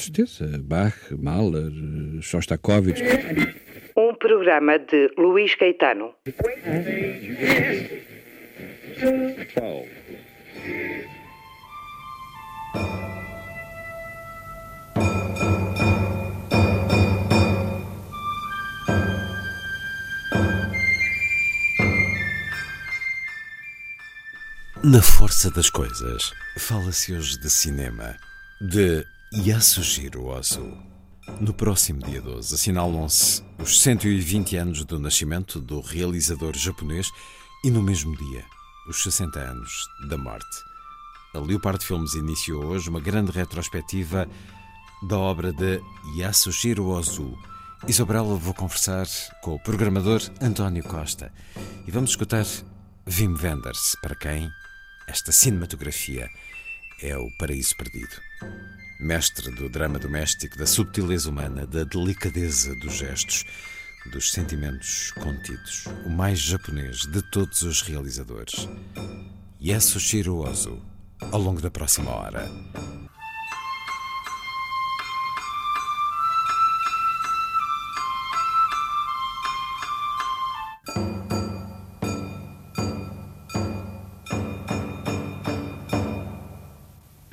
Certeza. Bach, Mahler, Shostakovich. Um programa de Luís Caetano. Na força das coisas, fala-se hoje de cinema, de Yasuhiro Ozu. No próximo dia 12 assinalam-se os 120 anos do nascimento do realizador japonês e no mesmo dia, os 60 anos da morte. A Leopard Filmes iniciou hoje uma grande retrospectiva da obra de Yasuhiro Ozu. E sobre ela vou conversar com o programador António Costa. E vamos escutar Wim Wenders, para quem esta cinematografia é o paraíso perdido. Mestre do drama doméstico, da subtileza humana, da delicadeza dos gestos, dos sentimentos contidos. O mais japonês de todos os realizadores. Yasuhiro Ozu, ao longo da próxima hora.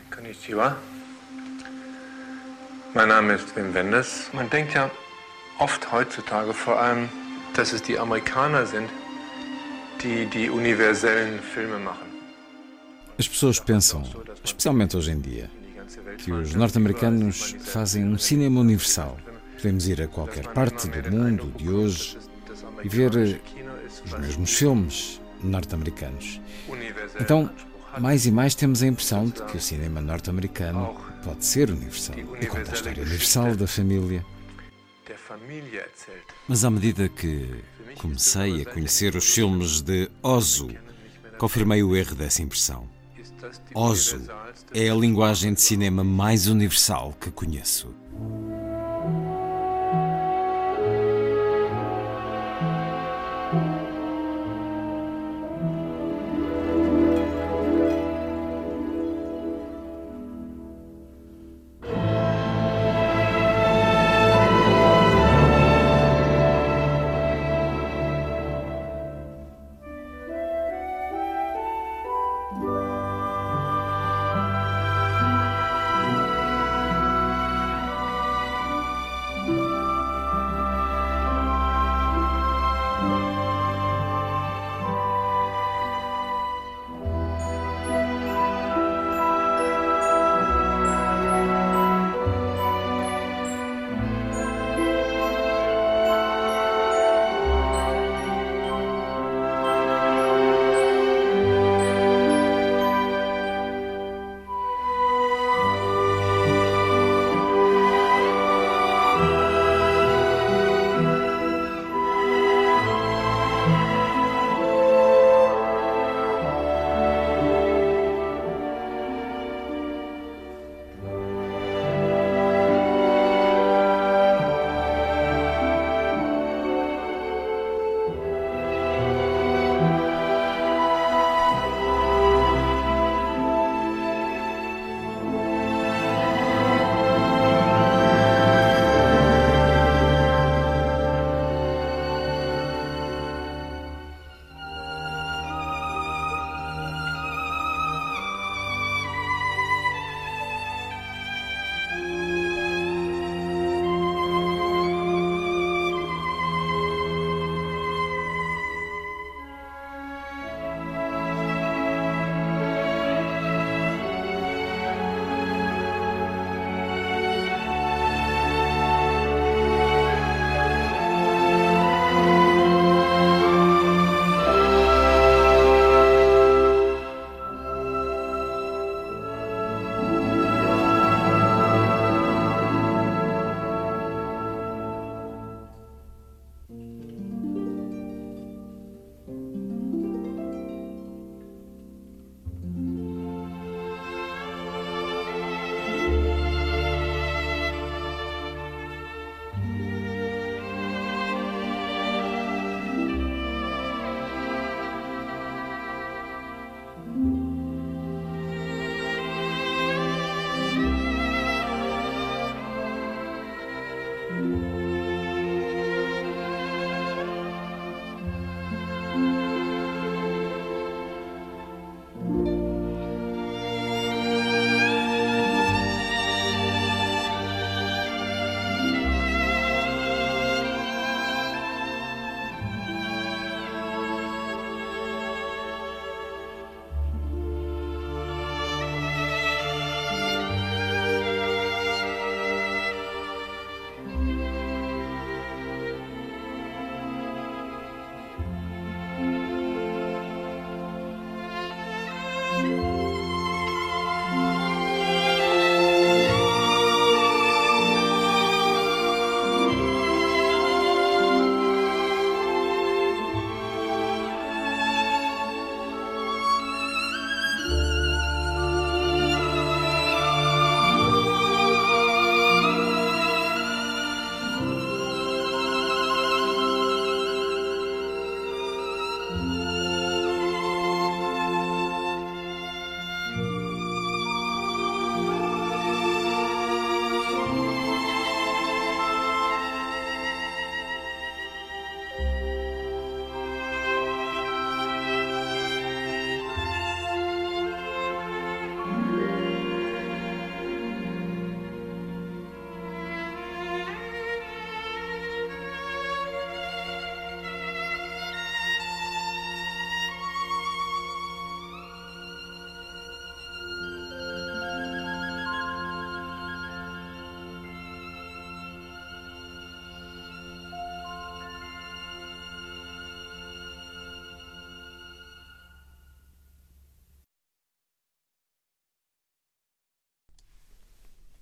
Konnichiwa. Mein Name ist Wim Wenders. Man denkt ja oft heutzutage vor allem, dass es die Amerikaner sind, die die universellen Filme machen. As pessoas pensam, especialmente hoje em dia, que os norte-americanos fazem um cinema universal. Podemos ir a qualquer parte do mundo de hoje e ver os mesmos filmes norte-americanos. Então, mais e mais temos a impressão de que o cinema norte-americano pode ser universal e conta a história universal da família. Mas à medida que comecei a conhecer os filmes de Ozu, confirmei o erro dessa impressão. Ozu é a linguagem de cinema mais universal que conheço.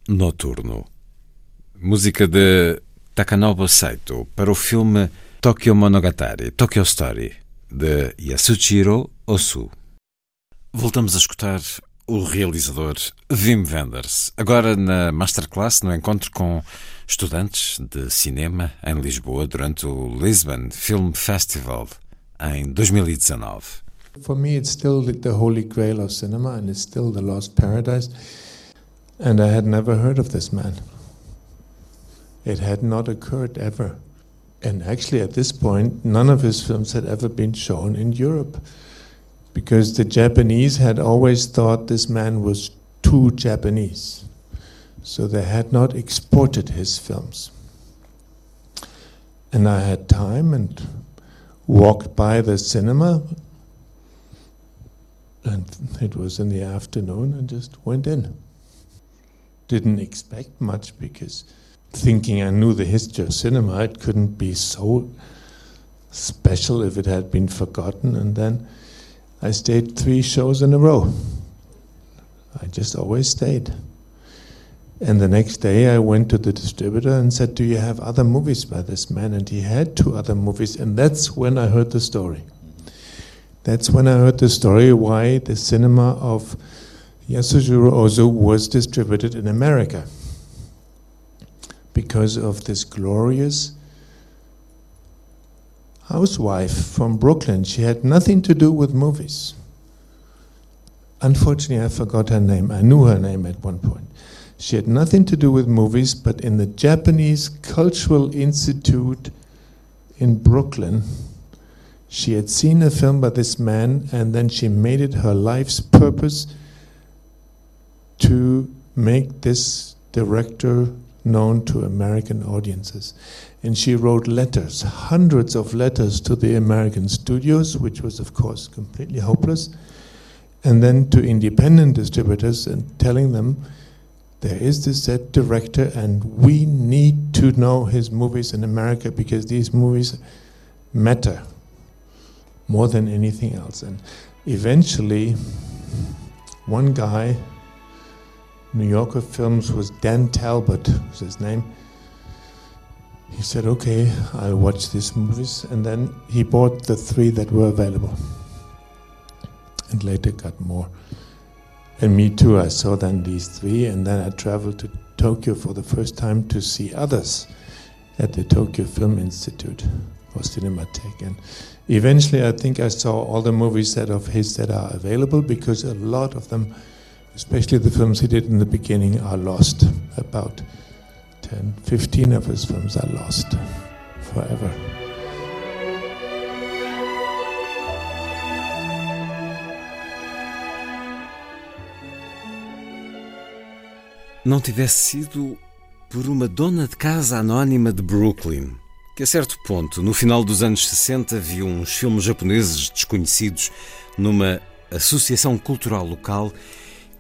Noturno. Música de Takanobu Saito para o filme Tokyo Monogatari, Tokyo Story, de Yasuchiro Osu. Voltamos a escutar o realizador Wim Wenders, agora na Masterclass, no encontro com estudantes de cinema em Lisboa durante o Lisbon Film Festival em 2019. For me, it's still the holy grail of cinema, and it's still the lost paradise. And I had never heard of this man. It had not occurred ever. And actually, at this point, none of his films had ever been shown in Europe because the Japanese had always thought this man was too Japanese. So they had not exported his films. And I had time and walked by the cinema and it was in the afternoon and just went in. Didn't expect much because thinking I knew the history of cinema, it couldn't be so special if it had been forgotten. And then I stayed three shows in a row. I just always stayed. And the next day I went to the distributor and said, Do you have other movies by this man? And he had two other movies. And that's when I heard the story. That's when I heard the story why the cinema of Yasujiro Ozu was distributed in America. Because of this glorious housewife from Brooklyn. She had nothing to do with movies. Unfortunately, I forgot her name. I knew her name at one point. She had nothing to do with movies, but in the Japanese Cultural Institute in Brooklyn, she had seen a film by this man, and then she made it her life's purpose to make this director known to American audiences. And she wrote letters, hundreds of letters to the American studios, which was, of course, completely hopeless, and then to independent distributors and telling them there is this set director, and we need to know his movies in America because these movies matter more than anything else. And eventually, one guy, New Yorker Films, was Dan Talbot, was his name. He said, "Okay, I'll watch these movies," and then he bought the three that were available, and later got more. And me too. I saw then these three, and then I traveled to Tokyo for the first time to see others at the Tokyo Film Institute or Cinematheque. And eventually, I think I saw all the movies that of his that are available because a lot of them, especially the films he did in the beginning, are lost. About 10, 15 of his films are lost forever. Não tivesse sido por uma dona de casa anónima de Brooklyn, que a certo ponto, no final dos anos 60, viu uns filmes japoneses desconhecidos numa associação cultural local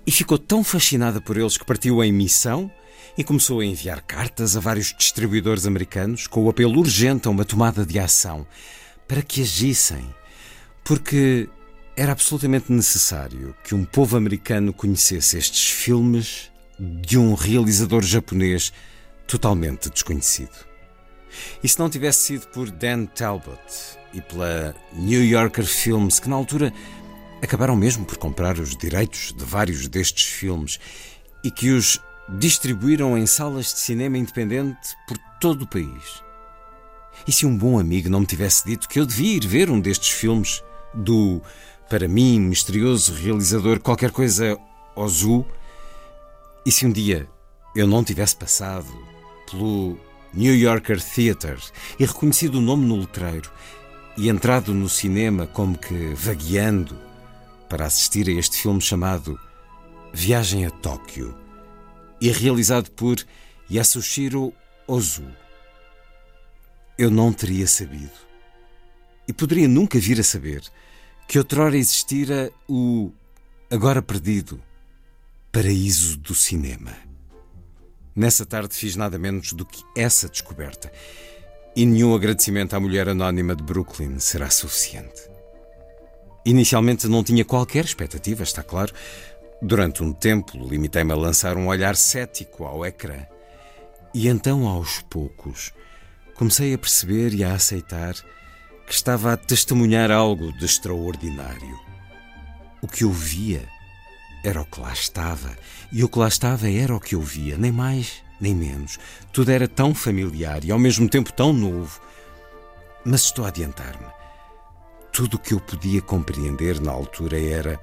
e ficou tão fascinada por eles que partiu em missão e começou a enviar cartas a vários distribuidores americanos com o apelo urgente a uma tomada de ação para que agissem, porque era absolutamente necessário que um povo americano conhecesse estes filmes de um realizador japonês totalmente desconhecido. E se não tivesse sido por Dan Talbot e pela New Yorker Films, que na altura acabaram mesmo por comprar os direitos de vários destes filmes e que os distribuíram em salas de cinema independente por todo o país. E se um bom amigo não me tivesse dito que eu devia ir ver um destes filmes do, para mim, misterioso realizador qualquer coisa Ozu, e se um dia eu não tivesse passado pelo New Yorker Theatre e reconhecido o nome no letreiro e entrado no cinema como que vagueando para assistir a este filme chamado Viagem a Tóquio e realizado por Yasushiro Ozu. Eu não teria sabido e poderia nunca vir a saber que outrora existira o agora perdido paraíso do cinema. Nessa tarde fiz nada menos do que essa descoberta. E nenhum agradecimento à mulher anónima de Brooklyn será suficiente. Inicialmente não tinha qualquer expectativa, está claro, Durante um tempo, limitei-me a lançar um olhar cético ao ecrã. E então, aos poucos, comecei a perceber e a aceitar que estava a testemunhar algo de extraordinário. O que eu via era o que lá estava, e o que lá estava era o que eu via, nem mais nem menos. Tudo era tão familiar e ao mesmo tempo tão novo. Mas estou a adiantar-me. Tudo o que eu podia compreender na altura era.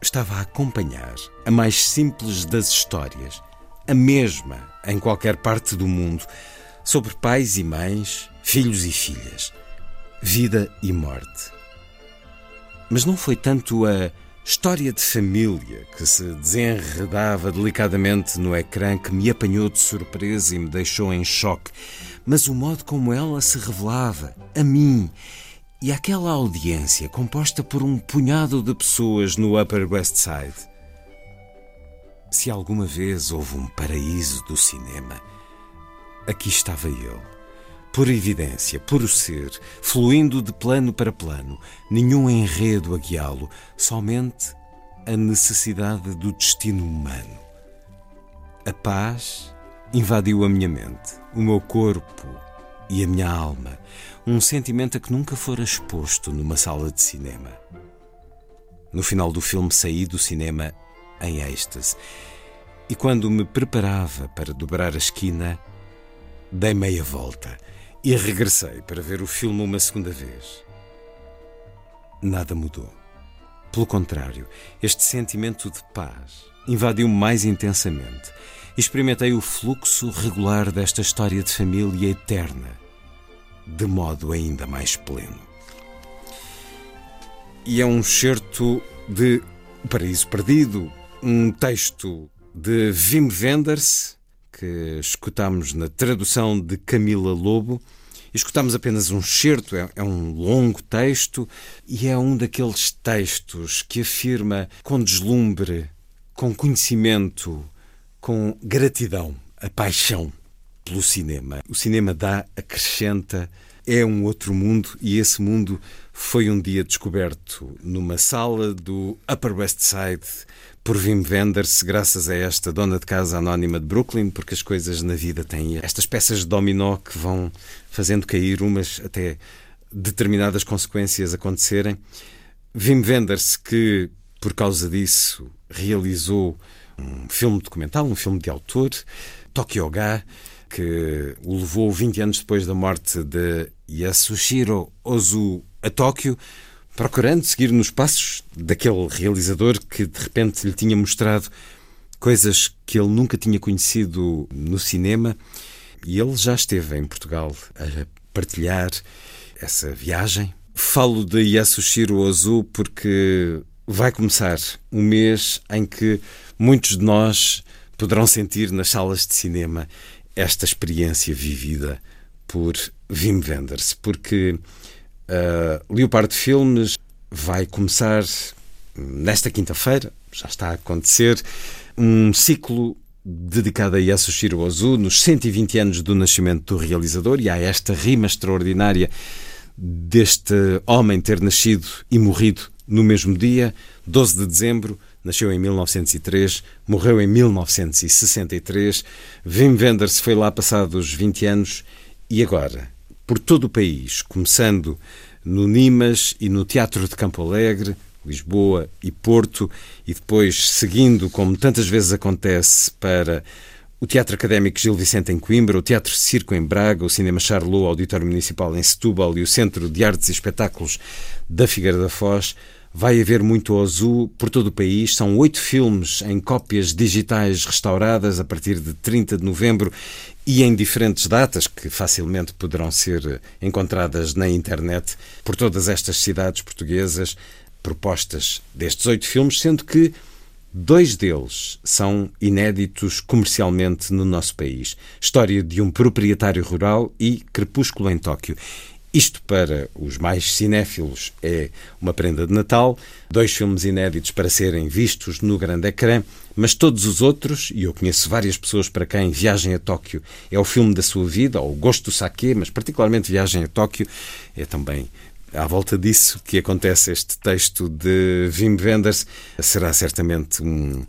Estava a acompanhar a mais simples das histórias, a mesma em qualquer parte do mundo, sobre pais e mães, filhos e filhas, vida e morte. Mas não foi tanto a história de família que se desenredava delicadamente no ecrã que me apanhou de surpresa e me deixou em choque, mas o modo como ela se revelava a mim e aquela audiência composta por um punhado de pessoas no Upper West Side. Se alguma vez houve um paraíso do cinema, aqui estava ele por evidência, puro ser, fluindo de plano para plano, nenhum enredo a guiá-lo, somente a necessidade do destino humano. A paz invadiu a minha mente, o meu corpo e a minha alma, um sentimento a que nunca fora exposto numa sala de cinema. No final do filme saí do cinema em êxtase e quando me preparava para dobrar a esquina, dei meia volta e regressei para ver o filme uma segunda vez. Nada mudou. Pelo contrário, este sentimento de paz invadiu-me mais intensamente. Experimentei o fluxo regular desta história de família eterna, de modo ainda mais pleno. E é um certo de Paraíso Perdido, um texto de Wim Wenders, que escutamos na tradução de Camila Lobo. Escutamos apenas um certo, é, é, um longo texto e é um daqueles textos que afirma com deslumbre, com conhecimento, com gratidão, a paixão pelo cinema. O cinema dá, acrescenta, é um outro mundo e esse mundo foi um dia descoberto numa sala do Upper West Side por Wim Wenders, graças a esta dona de casa anónima de Brooklyn, porque as coisas na vida têm estas peças de dominó que vão fazendo cair umas até determinadas consequências acontecerem. Wim Wenders, que por causa disso realizou um filme documental, um filme de autor, Tokyo Ga, que o levou 20 anos depois da morte de Yasushiro Ozu a Tóquio, procurando seguir nos passos daquele realizador que de repente lhe tinha mostrado coisas que ele nunca tinha conhecido no cinema. E ele já esteve em Portugal a partilhar essa viagem. Falo de Yasushiro Ozu porque vai começar um mês em que muitos de nós poderão sentir nas salas de cinema esta experiência vivida por Wim Wenders, porque Uh, Leopardo Filmes vai começar nesta quinta-feira, já está a acontecer, um ciclo dedicado a Yasushiro Ozu nos 120 anos do nascimento do realizador e há esta rima extraordinária deste homem ter nascido e morrido no mesmo dia, 12 de dezembro, nasceu em 1903, morreu em 1963. Wim Wenders foi lá passados 20 anos e agora por todo o país, começando no Nimas e no Teatro de Campo Alegre, Lisboa e Porto, e depois seguindo, como tantas vezes acontece, para o Teatro Académico Gil Vicente em Coimbra, o Teatro Circo em Braga, o Cinema Charlot, o Auditório Municipal em Setúbal e o Centro de Artes e Espetáculos da Figueira da Foz. Vai haver muito Ozu por todo o país. São oito filmes em cópias digitais restauradas a partir de 30 de novembro e em diferentes datas que facilmente poderão ser encontradas na internet por todas estas cidades portuguesas, propostas destes oito filmes, sendo que dois deles são inéditos comercialmente no nosso país: História de um proprietário rural e Crepúsculo em Tóquio. Isto para os mais cinéfilos é uma prenda de Natal, dois filmes inéditos para serem vistos no grande ecrã, mas todos os outros, e eu conheço várias pessoas para quem Viagem a Tóquio é o filme da sua vida, ou Gosto do Sake, mas particularmente Viagem a Tóquio é também à volta disso que acontece este texto de Wim Wenders. Será certamente um,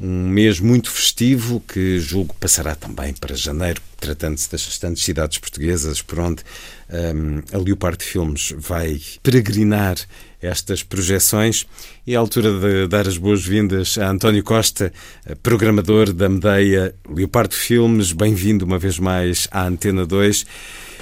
um mês muito festivo que julgo passará também para janeiro, tratando-se das restantes cidades portuguesas por onde um, a Leopardo Filmes vai peregrinar estas projeções. E é a altura de dar as boas-vindas a António Costa, programador da Medeia Leopardo Filmes. Bem-vindo uma vez mais à Antena 2.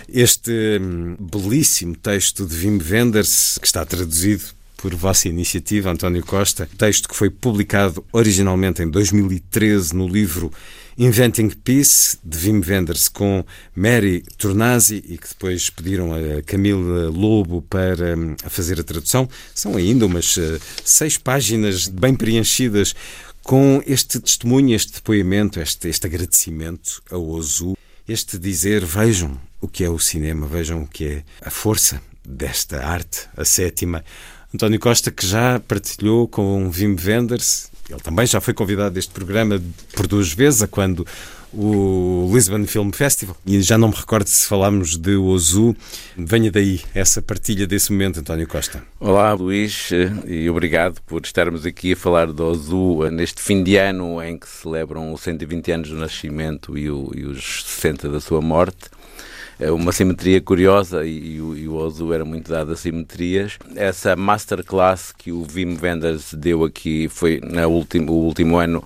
Este hum, belíssimo texto de Wim Wenders, que está traduzido por vossa iniciativa, António Costa, texto que foi publicado originalmente em 2013 no livro Inventing Peace, de Wim Wenders, com Mary Tornasi e que depois pediram a Camila Lobo para hum, fazer a tradução. São ainda umas uh, seis páginas bem preenchidas com este testemunho, este depoimento, este, este agradecimento ao Ozu, este dizer: vejam o que é o cinema, vejam o que é a força desta arte, a sétima. António Costa, que já partilhou com Wim Wenders, ele também já foi convidado deste programa por duas vezes, a quando o Lisbon Film Festival, e já não me recordo se falámos de Ozu. Venha daí essa partilha desse momento, António Costa. Olá, Luís, e obrigado por estarmos aqui a falar do Ozu neste fim de ano em que celebram os 120 anos do nascimento e, o, e os 60 da sua morte. É uma simetria curiosa e, e, o Ozu era muito dado a simetrias. Essa masterclass que o Wim Wenders deu aqui foi no último, o último ano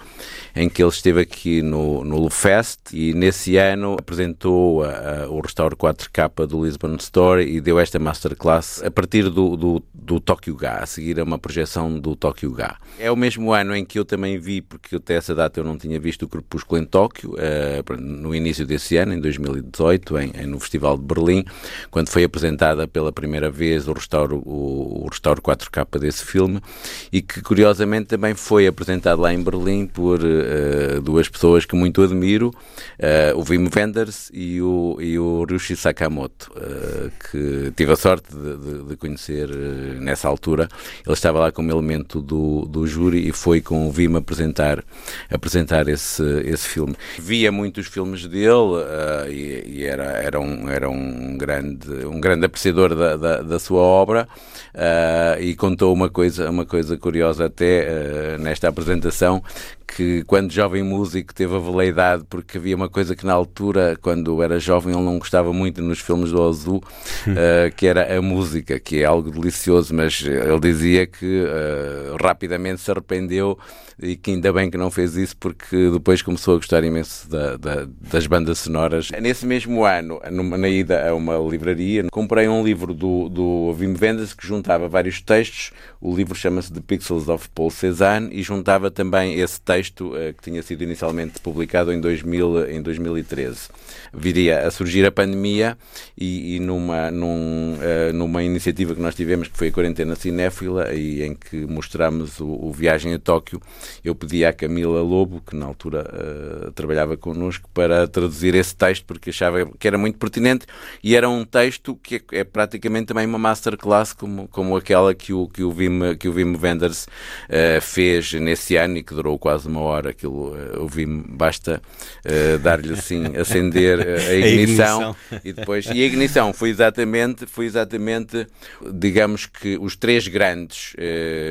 em que ele esteve aqui no, no Lufest e nesse ano apresentou a, a, o restauro 4K do Lisbon Store e deu esta masterclass a partir do, do, do Tokyo Ga, a seguir a uma projeção do Tokyo Ga. É o mesmo ano em que eu também vi, porque até essa data eu não tinha visto o Crepúsculo em Tóquio, uh, no início desse ano, em 2018, em, em, no Festival de Berlim, quando foi apresentada pela primeira vez o restauro, o, o restauro 4K desse filme e que curiosamente também foi apresentado lá em Berlim por uh, duas pessoas que muito admiro, uh, o Wim Wenders e o, e o Ryushi Sakamoto, uh, que tive a sorte de, de, de conhecer nessa altura. Ele estava lá como elemento do, do júri e foi com o Wim apresentar, apresentar esse, esse filme. Via muitos filmes dele e, e, era, era, um, era um, grande, um grande apreciador da, da, da sua obra e contou uma coisa, uma coisa curiosa até nesta apresentação que quando jovem músico teve a veleidade porque havia uma coisa que na altura, quando era jovem, ele não gostava muito nos filmes do Ozu, uh, que era a música, que é algo delicioso, mas ele dizia que uh, rapidamente se arrependeu e que ainda bem que não fez isso porque depois começou a gostar imenso da, da, das bandas sonoras. Nesse mesmo ano, numa, na ida a uma livraria, comprei um livro do, do Wim Wenders que juntava vários textos. O livro chama-se The Pixels of Paul Cézanne e juntava também esse texto uh, que tinha sido inicialmente publicado em, 2000, em 2013. Viria a surgir a pandemia e, e numa, num, uh, numa iniciativa que nós tivemos, que foi a Quarentena Cinéfila, e em que mostramos o, o Viagem a Tóquio, eu pedi à Camila Lobo, que na altura uh, trabalhava connosco, para traduzir esse texto, porque achava que era muito pertinente e era um texto que é, é praticamente também uma masterclass, como, como aquela que o, que o, Wim, que o Wenders uh, fez nesse ano e que durou quase uma hora. Aquilo, uh, o Wim, basta dar-lhe assim, acender a ignição, a ignição, e depois. E a ignição foi exatamente, foi exatamente, digamos que os três grandes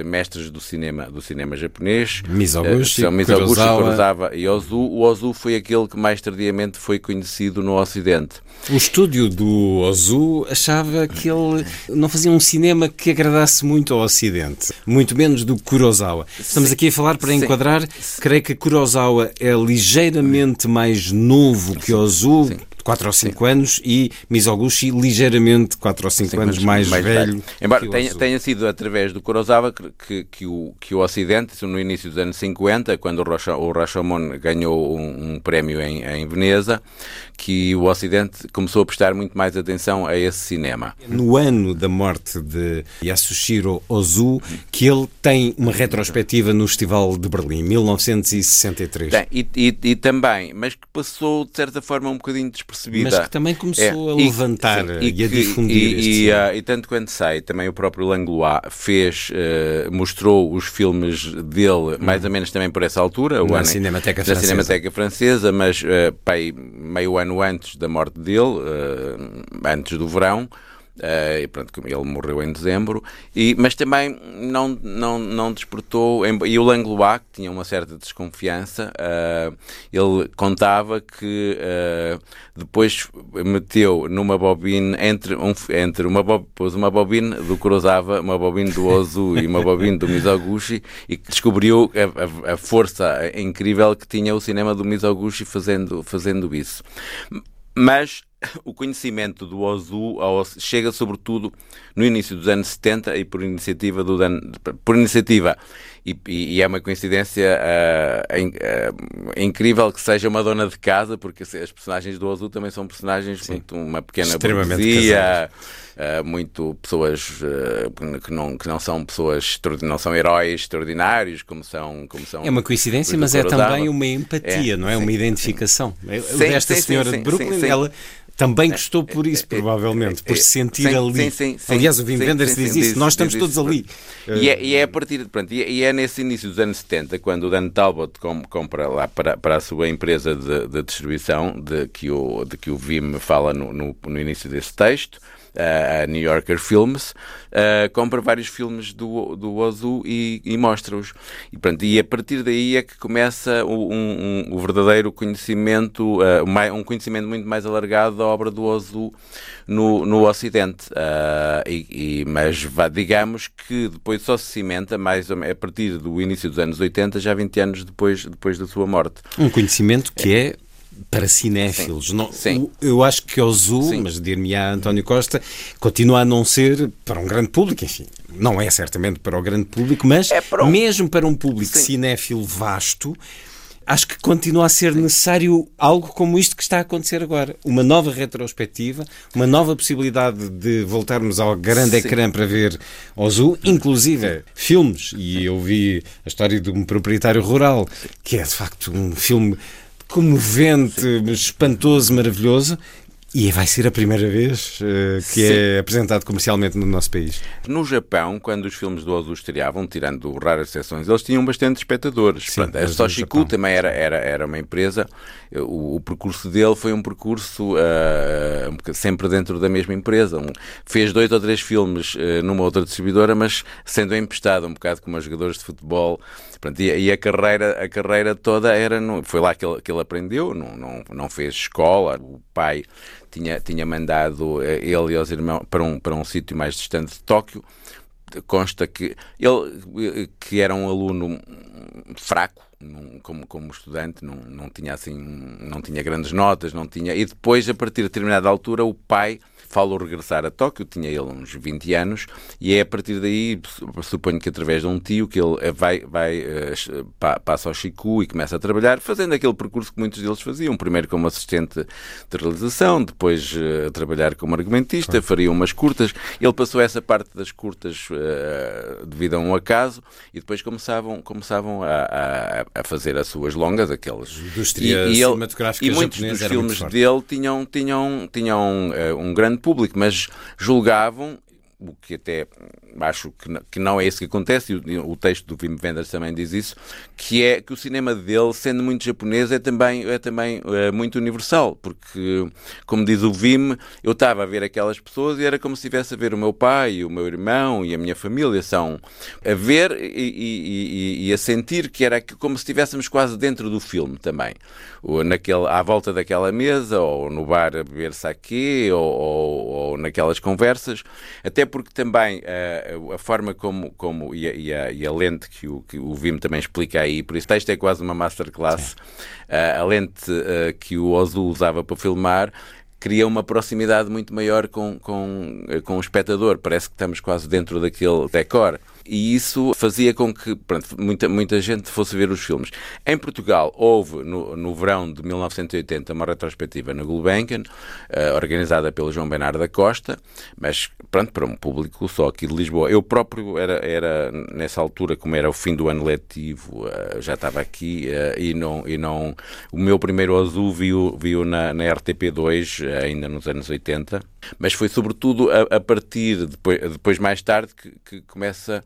mestres do cinema, do cinema japonês, Mizoguchi, uh, Mizoguchi Kurosawa. Kurosawa e Ozu. O Ozu foi aquele que mais tardiamente foi conhecido no Ocidente. O estúdio do Ozu achava que ele não fazia um cinema que agradasse muito ao Ocidente, muito menos do Kurosawa. Estamos Sim. aqui a falar para Sim. enquadrar, creio que Kurosawa é ligeiramente mais novo que Ozu. Sim 4 ou 5 anos e Mizoguchi ligeiramente 4 ou 5 anos mais, mais velho. velho. Embora tenha, tenha, sido através do Kurosawa que, que, que, o, que o Ocidente, no início dos anos 50, quando o Rashomon ganhou um, um prémio em, em Veneza, que o Ocidente começou a prestar muito mais atenção a esse cinema. No ano da morte de Yasushiro Ozu, que ele tem uma retrospectiva no Festival de Berlim, 1963. Tem, e, e, e, também, mas que passou de certa forma um bocadinho despercebida. Mas que também começou é, a levantar e, e, e a difundir e, e, uh, e, tanto quanto sei, também o próprio Langlois fez, uh, mostrou os filmes dele, mais ou menos também por essa altura, na Cinemateca Francesa. Cinemateca Francesa, mas uh, pai, meio ano ano antes da morte dele, uh, antes do verão, Uh, e pronto, ele morreu em dezembro, e, mas também não, não, não despertou. E o Langlois, que tinha uma certa desconfiança, uh, ele contava que uh, depois meteu numa bobina, entre, um, entre uma, pôs uma bobina do Kurosawa, uma bobina do Ozu e uma bobina do Mizoguchi, e descobriu a, a, a, força incrível que tinha o cinema do Mizoguchi fazendo, fazendo isso. Mas o conhecimento do Ozu chega sobretudo no início dos anos 70 e por iniciativa do Dan, por iniciativa. E, e, é uma coincidência uh, uh, incrível que seja uma dona de casa porque as personagens do Ozu também são personagens Sim. muito uma pequena burguesia muito pessoas que não que não são pessoas não são heróis extraordinários como são como são é uma coincidência mas é também uma empatia é, não é? Sim, uma identificação. sim, esta sim, senhora de Brooklyn ela também gostou por isso, provavelmente, por se sentir sim, ali. Sim, sim, Aliás, o Wim Wenders diz isso, nós estamos todos ali. E é, e é a partir de, pronto, e é nesse início dos anos 70, quando o Dan Talbot compra lá para, para a sua empresa de, de distribuição, de que, o, de que o Wim fala no, no, no início desse texto, a New Yorker Films, uh, compra vários filmes do, do Ozu e, e mostra-os. E, pronto, e a partir daí é que começa o, um, um, o verdadeiro conhecimento, uh, um conhecimento muito mais alargado da obra do Ozu no, no Ocidente. Uh, e, e, mas digamos que depois só se cimenta mais a partir do início dos anos 80, já 20 anos depois, depois da sua morte. Um conhecimento que é para cinéfilos. Sim. Não, Sim. Eu acho que o Zoo, mas dir-me-á António Costa, continua a não ser para um grande público, enfim, não é certamente para o grande público, mas é para um... mesmo para um público Sim. cinéfilo vasto, acho que continua a ser necessário algo como isto que está a acontecer agora. Uma nova retrospectiva, uma nova possibilidade de voltarmos ao grande Sim. ecrã para ver o Zoo, inclusive filmes. E eu vi a história de um proprietário rural, que é de facto um filme comovente, espantoso, maravilhoso. E vai ser a primeira vez uh, que Sim. é apresentado comercialmente no nosso país. No Japão, quando os filmes do Ozu estreavam, tirando raras exceções, eles tinham bastante espectadores. Sim, Portanto, a Soshiku também era, era, era uma empresa. O, o percurso dele foi um percurso uh, sempre dentro da mesma empresa. Um, fez dois ou três filmes uh, numa outra distribuidora, mas sendo emprestado um bocado como os jogadores de futebol Pronto, e, e, a, carreira, a carreira toda era. No, foi lá que ele, que ele aprendeu, não, não, não fez escola. O pai tinha, tinha mandado eh, ele e os irmãos para um, para um sítio mais distante de Tóquio. Consta que ele, eh, que era um aluno fraco, como, como estudante, não, não tinha assim, não tinha grandes notas, não tinha. E depois, a partir de determinada altura, o pai Falo regressar a Tóquio, tinha ele uns 20 anos, e é a partir daí, suponho que através de um tio, que ele eh, vai, vai eh, passa ao Chiku e começa a trabalhar, fazendo aquele percurso que muitos deles faziam. Primeiro como assistente de realização, depois eh, a trabalhar como argumentista, claro. faria umas curtas. Ele passou essa parte das curtas uh, devido a um acaso, e depois começavam, começavam a, a, a fazer as suas longas, aquelas. Indústria e, e, ele, e muitos dos filmes dele tinham, tinham, tinham uh, um grande público, mas julgavam o que até acho que não é isso que acontece, e o, texto do Wim Wenders também diz isso, que é que o cinema dele, sendo muito japonês, é também, é também é muito universal, porque, como diz o Wim, eu estava a ver aquelas pessoas e era como se estivesse a ver o meu pai, o meu irmão e a minha família, são a ver e, e, e a sentir que era como se estivéssemos quase dentro do filme também, ou naquele, à volta daquela mesa, ou no bar a beber sake, ou, ou, ou naquelas conversas, até porque também uh, a forma como, como e, a, e, a, e a lente que o, que o Vim também explica aí, por isso o texto é quase uma masterclass, uh, a lente uh, que o Ozu usava para filmar cria uma proximidade muito maior com, com, com o espectador. Parece que estamos quase dentro daquele decor e isso fazia com que pronto, muita, muita gente fosse ver os filmes. Em Portugal houve, no, no verão de 1980, uma retrospectiva na Gulbenkian, uh, organizada pelo João Bernardo da Costa, mas pronto, para um público só aqui de Lisboa. Eu próprio era, era nessa altura, como era o fim do ano letivo, uh, já estava aqui uh, e, não, e não. O meu primeiro azul viu, viu na, na RTP2, ainda nos anos 80 Mas foi sobretudo a, a partir, depois, depois mais tarde, que, que, começa.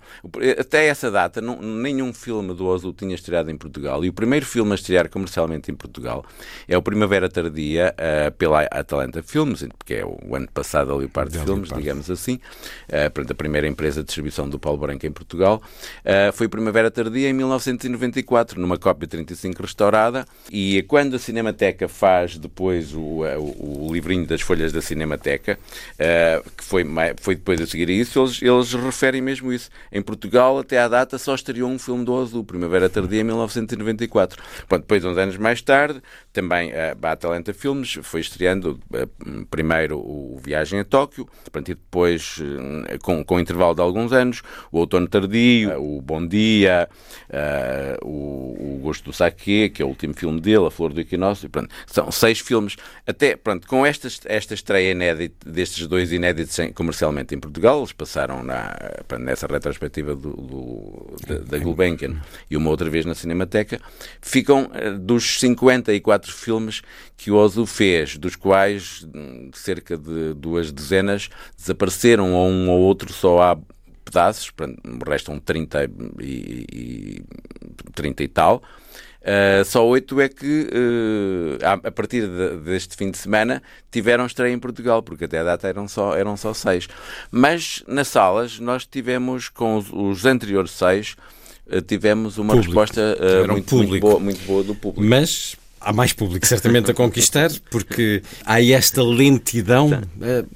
Até essa data, não, nenhum filme do Ozu tinha estreado em Portugal. E o primeiro filme a estrear comercialmente em Portugal é o Primavera Tardia, uh, pela Atalanta Filmes, porque é o ano passado a Leopardo Filmes, digamos assim. Uh, a primeira empresa de distribuição do Paulo Branco em Portugal. Uh, foi Primavera Tardia em 1994, numa cópia 35 restaurada. E quando a Cinemateca faz depois o, o, o livrinho das folhas da Cinemateca, uh, que foi, foi depois a seguir a isso, eles, eles referem mesmo isso. Em Portugal, até à data, só estreou um filme do Azul, Primavera Tardia, em 1994. Pronto, depois, uns anos mais tarde, também uh, a Atalanta Filmes foi estreando uh, primeiro o Viagem a Tóquio, pronto, e depois, uh, com, com intervalo de alguns anos, o Outono Tardio, o Bom Dia, o, o Gosto do Saque, que é o último filme dele, A Flor do Equinócio, pronto, são seis filmes. Até, pronto, com esta, esta estreia inédita destes dois inéditos comercialmente em Portugal, eles passaram na, nessa retrospectiva do, do, da, da Gulbenkian e uma outra vez na Cinemateca, ficam eh, dos 54 filmes que o Ozu fez, dos quais hum, cerca de duas dezenas desapareceram, ou um ou outro só há pedaços, restam 30 e, e 30 e tal. Uh, só oito é que, uh, a, partir de, deste fim de semana, tiveram estreia em Portugal, porque até a data eram só, eram só seis. Mas nas salas, nós tivemos, com os, os anteriores seis, uh, tivemos uma público. resposta muito, muito, boa, muito boa do público. Mas há mais público certamente a conquistar, porque há esta lentidão,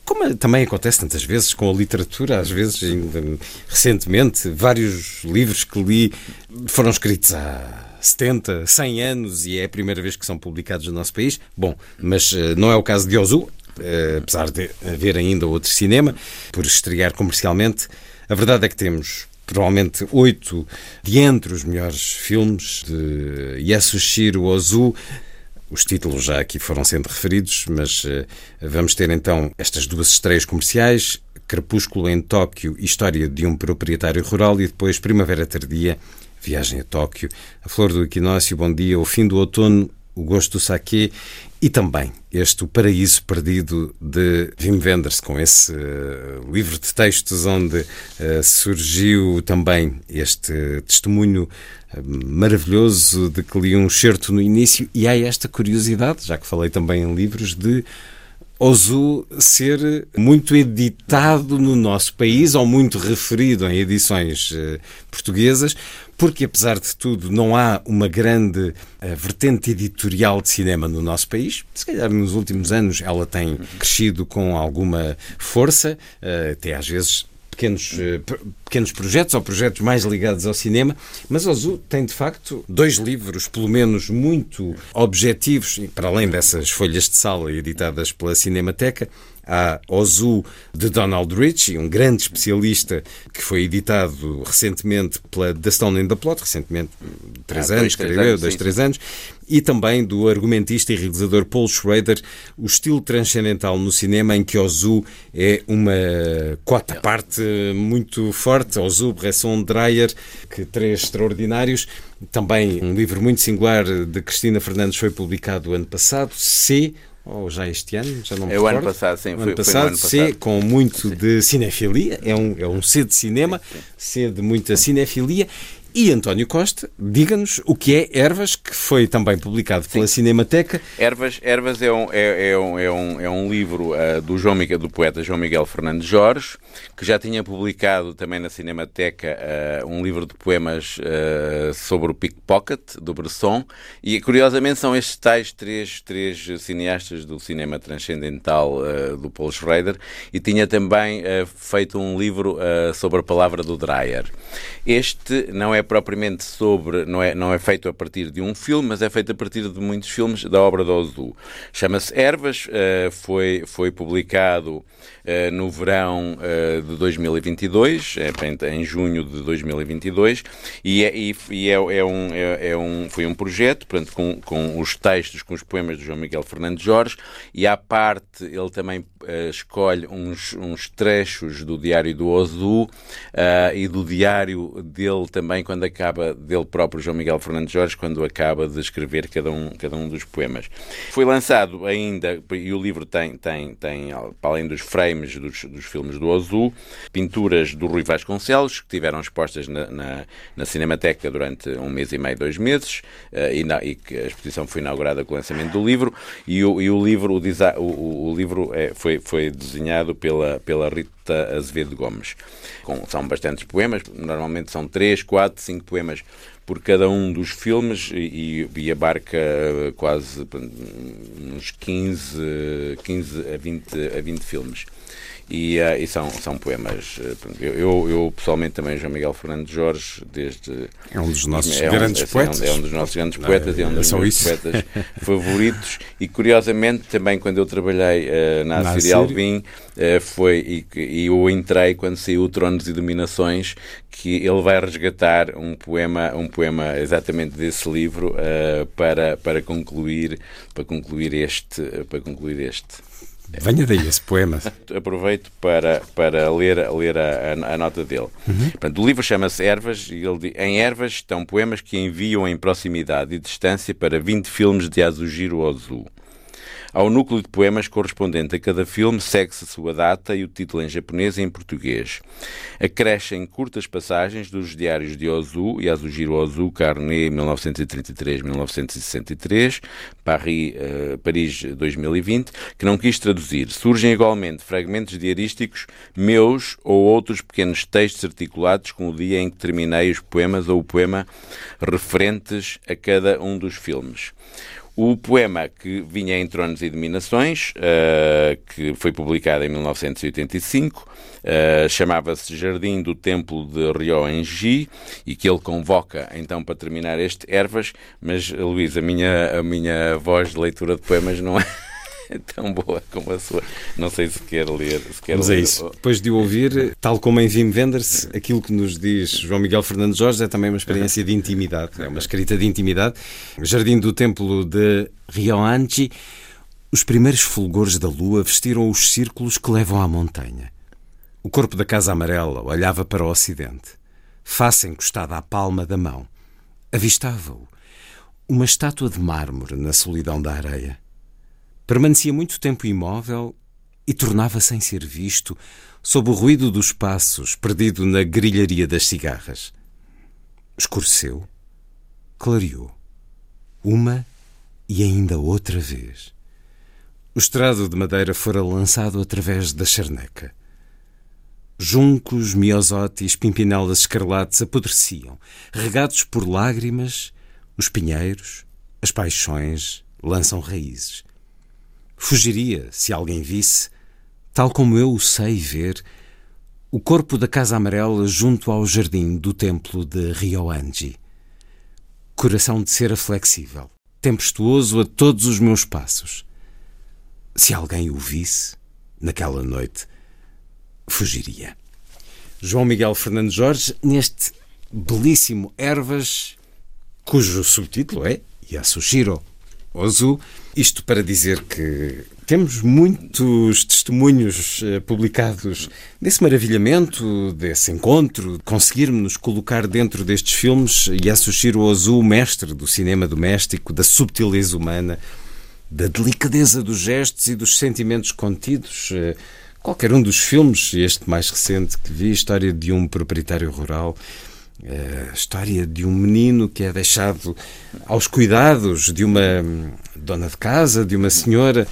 como também acontece tantas vezes com a literatura, às vezes, ainda, recentemente, vários livros que li foram escritos há 70, 100 anos e é a primeira vez que são publicados no nosso país. Bom, mas uh, não é o caso de Ozu, uh, apesar de haver ainda outro cinema por estrear comercialmente. A verdade é que temos provavelmente oito de entre os melhores filmes de Yasushiro Ozu. Os títulos já aqui foram sendo referidos, mas uh, vamos ter então estas duas estreias comerciais: Crepúsculo em Tóquio, História de um Proprietário Rural, e depois Primavera Tardia, Viagem a Tóquio, A Flor do Equinócio, Bom Dia, O Fim do Outono, O Gosto do Saque e também este O Paraíso Perdido de Wim Wenders, com esse uh, livro de textos onde uh, surgiu também este testemunho uh, maravilhoso de que li um certo no início. E há esta curiosidade, já que falei também em livros, de Ozu ser muito editado no nosso país ou muito referido em edições portuguesas, porque apesar de tudo não há uma grande uh, vertente editorial de cinema no nosso país. Se calhar nos últimos anos ela tem crescido com alguma força, uh, até às vezes pequenos, uh, pequenos projetos ou projetos mais ligados ao cinema, mas Ozu tem de facto dois livros, pelo menos muito objetivos, para além dessas folhas de sala editadas pela Cinemateca, Há Ozu de Donald Ritchie, um grande especialista que foi editado recentemente pela The Stone in the Plot, recentemente, três anos, creio eu, dois, três anos, e também do argumentista e realizador Paul Schrader, o estilo transcendental no cinema em que Ozu é uma cota parte muito forte, Ozu, Bresson, Dreyer, que três extraordinários. Também um livro muito singular de Cristina Fernandes foi publicado ano passado, C, ou já este ano, já não me É o ano passado, sim. O ano passado, ano passado. C, com muito sim. de cinefilia, é um, é um C de cinema, sim, sim. C de muita cinefilia e António Costa, diga-nos o que é Ervas, que foi também publicado pela Sim. Cinemateca. Ervas, Ervas é, um, é, é, um, é, um, é um livro uh, do, João Miguel, do poeta João Miguel Fernandes Jorge, que já tinha publicado também na Cinemateca uh, um livro de poemas uh, sobre o pickpocket, do Bresson, e curiosamente são estes tais três, três cineastas do cinema transcendental do Paul Schrader, e tinha também feito um livro sobre a palavra do Dreyer. Este não é propriamente sobre, não é, não é feito a partir de um filme, mas é feito a partir de muitos filmes da obra do Ozu. Chama-se Ervas, uh, foi, foi publicado uh, no verão uh, de 2022, é, em junho de 2022, e, é, e, é, é, um, é, é, um, foi um projeto portanto, com, com os textos, com os poemas de João Miguel Fernandes Jorge, e à parte ele também escolhe uns, uns trechos do diário do Ozu e do diário dele também quando acaba, dele próprio, João Miguel Fernandes Jorge, quando acaba de escrever cada um, cada um dos poemas. Foi lançado ainda, e o livro tem, tem, tem para além dos frames dos, dos filmes do Azul, pinturas do Rui Vasconcelos, que tiveram expostas na, na, na Cinemateca durante um mês e meio, dois meses, uh, e, na, e, que a exposição foi inaugurada com o lançamento do livro, e o, e o livro, o, o, o livro é, foi, foi desenhado pela, pela Rita Azevedo Gomes. Com, são bastantes poemas, normalmente são três, quatro, cinco poemas por cada um dos filmes e, e abarca quase uns 15, 15 a, 20, a 20 filmes. E, uh, e, são, são poemas. Uh, eu, eu, pessoalmente também, João Miguel Fernando Jorge, desde. É um dos nossos é grandes um, poetas. É um, dos nossos grandes poetas, é, é um dos meus poetas favoritos. E curiosamente, também quando eu trabalhei uh, na, na Assíria Alvim, foi. E, e eu entrei quando saiu o Tronos e Dominações, que ele vai resgatar um poema, um poema exatamente desse livro para, para concluir, para concluir este. Para concluir este. Venha daí esse poema. Aproveito para, para ler, ler a, a, nota dele. Uhum. Portanto, o livro chama-se Ervas e ele diz, em Ervas estão poemas que enviam em proximidade e distância para 20 filmes de Azugiro Azul. Ao núcleo de poemas correspondente a cada filme segue-se a sua data e o título em japonês e em português. Acrescem curtas passagens dos diários de Ozu Azujiro Ozu, Carnet 1933-1963, Paris, uh, Paris 2020, que não quis traduzir. Surgem igualmente fragmentos diarísticos meus ou outros pequenos textos articulados com o dia em que terminei os poemas ou o poema referentes a cada um dos filmes. O poema que vinha em Tronos e Dominações, uh, que foi publicado em 1985, uh, eh, chamava-se Jardim do Templo de Ryoenji e que ele convoca então para terminar este Ervas, mas Luís, a minha, a minha voz de leitura de poemas não é. tão boa como a sua. Não sei se quer ler. Se quer Mas ler. é isso. Depois de o ouvir, tal como em Vim Venders, aquilo que nos diz João Miguel Fernandes Jorge é também uma experiência de intimidade. É uma escrita de intimidade. Jardim do Templo de Ryoanji. Os primeiros fulgores da lua vestiram os círculos que levam à montanha. O corpo da Casa Amarela olhava para o ocidente, face encostada à palma da mão. Avistava-o, uma estátua de mármore na solidão da areia. Permanecia muito tempo imóvel e tornava sem ser visto sob o ruído dos passos, perdido na grilharia das cigarras. Escureceu, clareou, uma e ainda outra vez. O estrado de madeira fora lançado através da charneca. Juncos, miosotes, pimpinelas escarlates apodreciam, regados por lágrimas, os pinheiros, as paixões lançam raízes. Fugiria se alguém visse, tal como eu o sei ver, o corpo da Casa Amarela junto ao jardim do templo de Ryoanji. Coração de cera flexível, tempestuoso a todos os meus passos. Se alguém o visse, naquela noite, fugiria. João Miguel Fernando Jorge, neste belíssimo Ervas, cujo subtítulo é Yasushiro Ozu. Isto para dizer que temos muitos testemunhos eh, publicados desse maravilhamento, desse encontro, conseguirmos nos colocar dentro destes filmes. Yasushiro Ozu, mestre do cinema doméstico, da subtileza humana, da delicadeza dos gestos e dos sentimentos contidos. Eh, qualquer um dos filmes, este mais recente que vi, História de um Proprietário Rural, a história de um menino que é deixado aos cuidados de uma dona de casa, de uma senhora.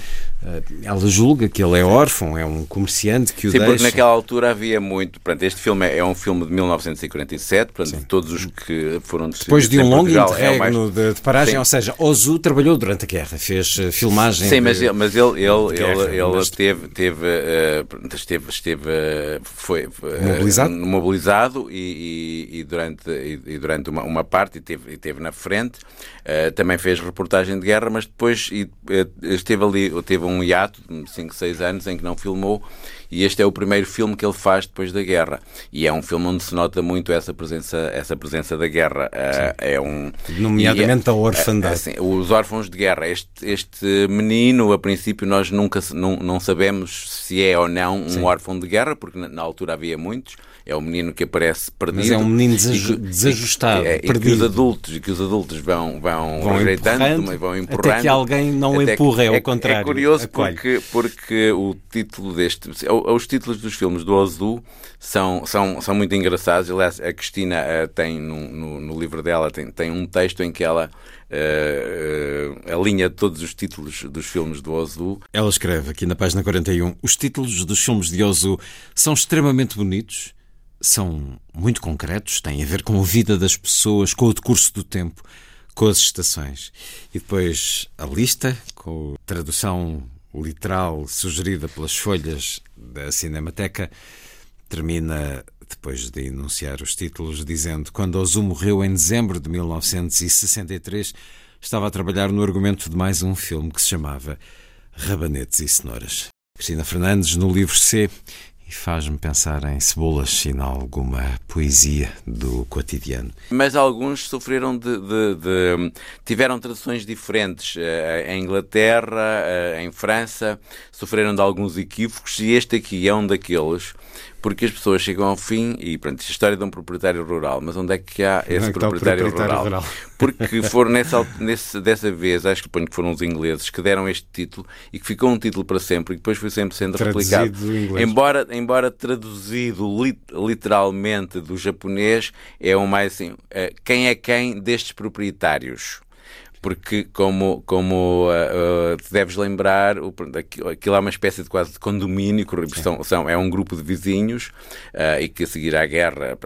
Eh, ela julga que ele é órfão, é um comerciante que o Sim, deixa. porque naquela altura havia muito. Pronto, este filme é um filme de 1947, portanto, todos os que foram Depois de um longo interregno é mais... de, de, paragem, Sim. ou seja, Ozu trabalhou durante a guerra, fez uh, filmagem. Sim, de, mas ele, mas ele, ele, guerra, ele, ele mas... teve, teve, uh, esteve, esteve uh, foi, mobilizado, mobilizado e, e, e durante, e, e, durante uma, uma parte e teve, e teve na frente. também fez reportagem de guerra, mas depois esteve ali, teve um um hiato de 5, 6 anos em que não filmou e este é o primeiro filme que ele faz depois da guerra. E é um filme onde se nota muito essa presença essa presença da guerra. Uh, é um nomeadamente é, a orfandade assim, os órfãos de guerra. Este, este menino a princípio nós nunca não, não sabemos se é ou não um Sim. órfão de guerra porque na, na altura havia muitos é um menino que aparece perdido. Mas é um menino desajustado, é, perdido. E que os adultos, e que os adultos vão, vão, vão rejeitando, vão empurrando. Até que alguém não empurra, é ao é, contrário. É curioso porque, porque o título deste... Os títulos dos filmes do Ozu são, são, são muito engraçados. Aliás, a Cristina uh, tem, no, no, no, livro dela, tem, tem um texto em que ela uh, uh, alinha todos os títulos dos filmes do Ozu. Ela escreve aqui na página 41, os títulos dos filmes de Ozu são extremamente bonitos, são muito concretos, têm a ver com a vida das pessoas, com o decurso do tempo, com as estações. E depois a lista, com a tradução literal sugerida pelas folhas da Cinemateca, termina depois de enunciar os títulos, dizendo: Quando Ozu morreu em dezembro de 1963, estava a trabalhar no argumento de mais um filme que se chamava Rabanetes e Cenouras. Cristina Fernandes, no livro C, e faz-me pensar em cebolas e em alguma poesia do cotidiano. Mas alguns sofreram de. de, de tiveram traduções diferentes. Uh, em Inglaterra, uh, em França, sofreram de alguns equívocos e este aqui é um daqueles porque as pessoas chegam ao fim e, pronto, a história de um proprietário rural, mas onde é que há esse é que proprietário, proprietário rural? rural? Porque foram nessa, nesse, dessa vez, acho que suponho que foram os ingleses que deram este título e que ficou um título para sempre e depois foi sempre sendo Traduzido replicado. Embora, embora traduzido lit, literalmente do japonês, é o mais assim, uh, quem é quem destes proprietários? Porque como, como uh, uh, te deves lembrar, o, aquilo, é uma espécie de quase de condomínio, são, são, é um grupo de vizinhos uh, e que a seguir à guerra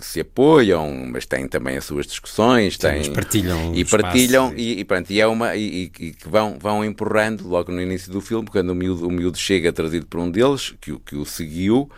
se apoiam, mas têm também as suas discussões, têm, Sim, partilham e partilham e, e, pronto, e é uma e, que vão, vão empurrando logo no início do filme, quando o miúdo, o miúdo chega trazido por um deles, que, que o seguiu,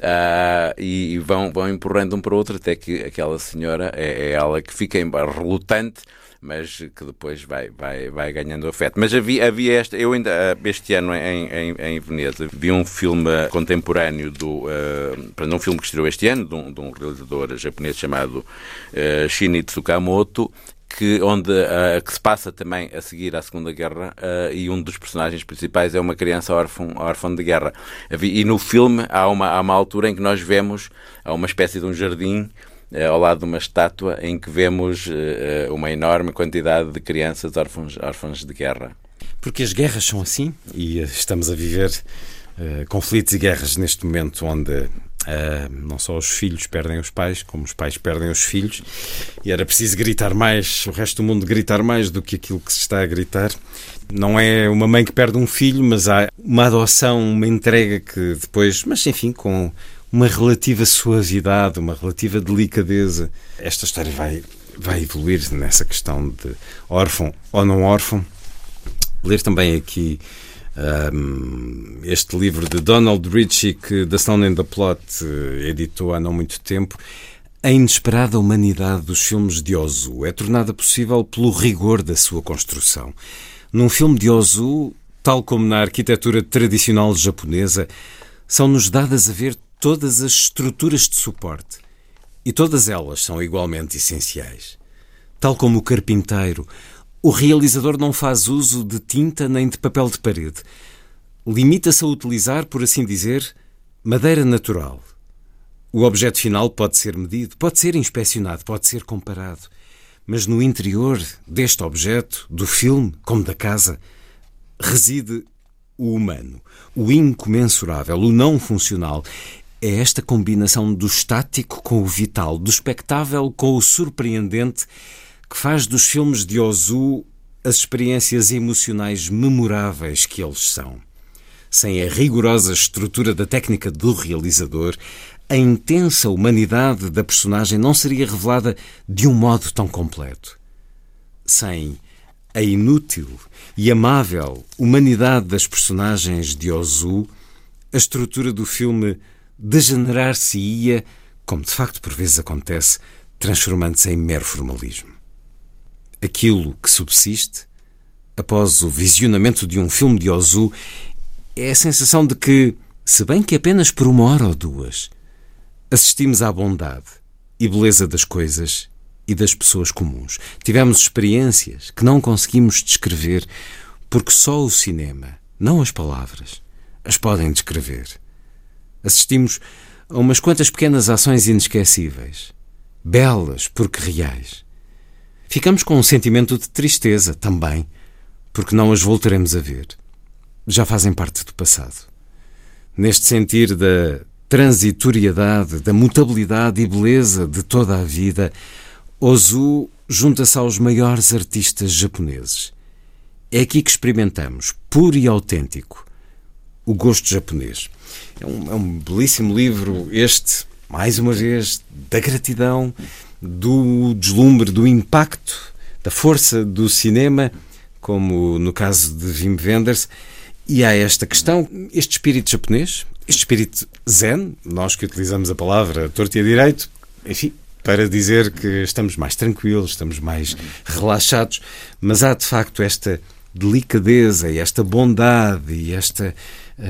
Uh, e, e, vão, vão empurrando um para o outro até que aquela senhora é, é ela que fica relutante mas que depois vai, vai, vai ganhando afeto. Mas havia, havia esta, eu ainda este ano em, em, em Veneza vi um filme contemporâneo do, uh, um filme que estreou este ano, de um, de um realizador japonês chamado uh, Shinichi Tsukamoto, que, onde, uh, que se passa também a seguir à Segunda Guerra uh, e um dos personagens principais é uma criança órfã, órfã de guerra. E no filme há uma, há uma altura em que nós vemos há uma espécie de um jardim ao lado de uma estátua em que vemos eh, eh, uma enorme quantidade de crianças órfãos, órfãos de guerra. Porque as guerras são assim e estamos a viver uh, conflitos e guerras neste momento onde uh, não só os filhos perdem os pais, como os pais perdem os filhos, e era preciso gritar mais, o resto do mundo gritar mais do que aquilo que se está a gritar. Não é uma mãe que perde um filho, mas há uma adoção, uma entrega que depois, mas enfim, com uma relativa suavidade, uma relativa delicadeza. Esta história vai, vai evoluir nessa questão de órfão ou não órfão. Ler também aqui um, este livro de Donald Ritchie que The Sound and the Plot eh, editou há não muito tempo. A inesperada humanidade dos filmes de Ozu é tornada possível pelo rigor da sua construção. Num filme de Ozu, tal como na arquitetura tradicional japonesa, são-nos dadas a ver todas as estruturas de suporte. E todas elas são igualmente essenciais. Tal como o carpinteiro, o realizador não faz uso de tinta nem de papel de parede. Limita-se a utilizar, por assim dizer, madeira natural. O objeto final pode ser medido, pode ser inspecionado, pode ser comparado. Mas no interior deste objeto, do filme, como da casa, reside o humano, o incomensurável, o não funcional. É esta combinação do estático com o vital, do espectável com o surpreendente, que faz dos filmes de Ozu as experiências emocionais memoráveis que eles são. Sem a rigorosa estrutura da técnica do realizador, a intensa humanidade da personagem não seria revelada de um modo tão completo. Sem a inútil e amável humanidade das personagens de Ozu, a estrutura do filme degenerar-se-ia, como de facto por vezes acontece, transformando-se em mero formalismo. Aquilo que subsiste após o visionamento de um filme de Ozu é a sensação de que, se bem que apenas por uma hora ou duas, assistimos à bondade e beleza das coisas e das pessoas comuns. Tivemos experiências que não conseguimos descrever porque só o cinema, não as palavras, as podem descrever. Assistimos a umas quantas pequenas ações inesquecíveis, belas porque reais. Ficamos com um sentimento de tristeza também, porque não as voltaremos a ver. Já fazem parte do passado. Neste sentir da transitoriedade, da mutabilidade e beleza de toda a vida, Ozu junta-se aos maiores artistas japoneses. É aqui que experimentamos, puro e autêntico, o gosto japonês. É um, é um belíssimo livro, este, mais uma vez, da gratidão, do deslumbre, do impacto, da força do cinema, como no caso de Wim Wenders. E há esta questão, este espírito japonês, este espírito zen, nós que utilizamos a palavra torto e a direito, enfim, para dizer que estamos mais tranquilos, estamos mais relaxados, mas há de facto esta delicadeza e esta bondade e esta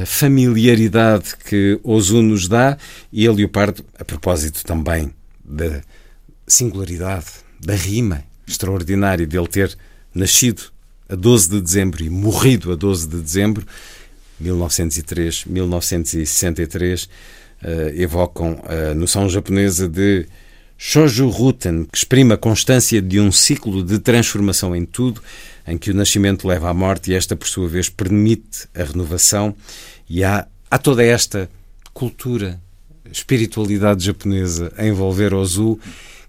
familiaridade que Ozu nos dá e a Leopardo, a propósito também da singularidade, da rima extraordinária dele ter nascido a 12 de dezembro e morrido a 12 de dezembro, 1903, 1963, uh, evocam a noção japonesa de Shoujo Ruten, que exprime a constância de um ciclo de transformação em tudo, em que o nascimento leva à morte e esta, por sua vez, permite a renovação. E há, há toda esta cultura, espiritualidade japonesa a envolver Ozu,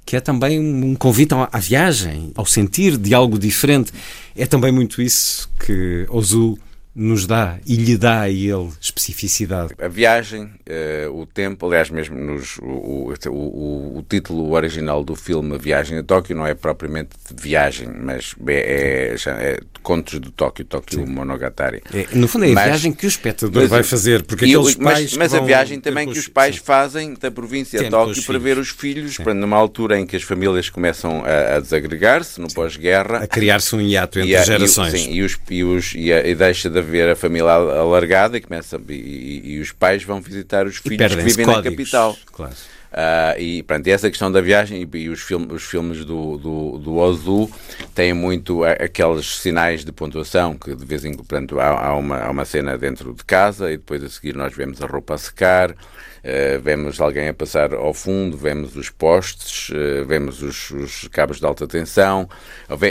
que é também um convite à viagem, ao sentir de algo diferente. É também muito isso que Ozu nos dá e lhe dá a ele especificidade. A viagem, uh, o tempo, aliás, mesmo nos, o, o, o, o, título original do filme A Viagem a Tóquio não é propriamente de viagem, mas é, é, é Contos do Tóquio, Tóquio Sim. Monogatari. É, no fundo é a mas, viagem que o espectador vai fazer, porque aqueles mas, pais Mas a viagem também que os pais Sim. fazem da província a Tóquio para ver os filhos, para, numa altura em que as famílias começam a, a desagregar-se, no pós-guerra. A criar-se um hiato entre a, gerações. E, sim, e, os, e, os, e, a, e deixa de haver a família alargada e, começa, e, e os pais vão visitar os filhos que vivem códigos, na capital. Claro. Uh, e, pronto, essa questão da viagem e, e os, filmes, os filmes do, do, do Ozu têm muito aqueles sinais de pontuação que de vez em quando há, há, uma, há uma cena dentro de casa e depois a seguir nós vemos a roupa a secar, uh, vemos alguém a passar ao fundo, vemos os postes, uh, vemos os, os, cabos de alta tensão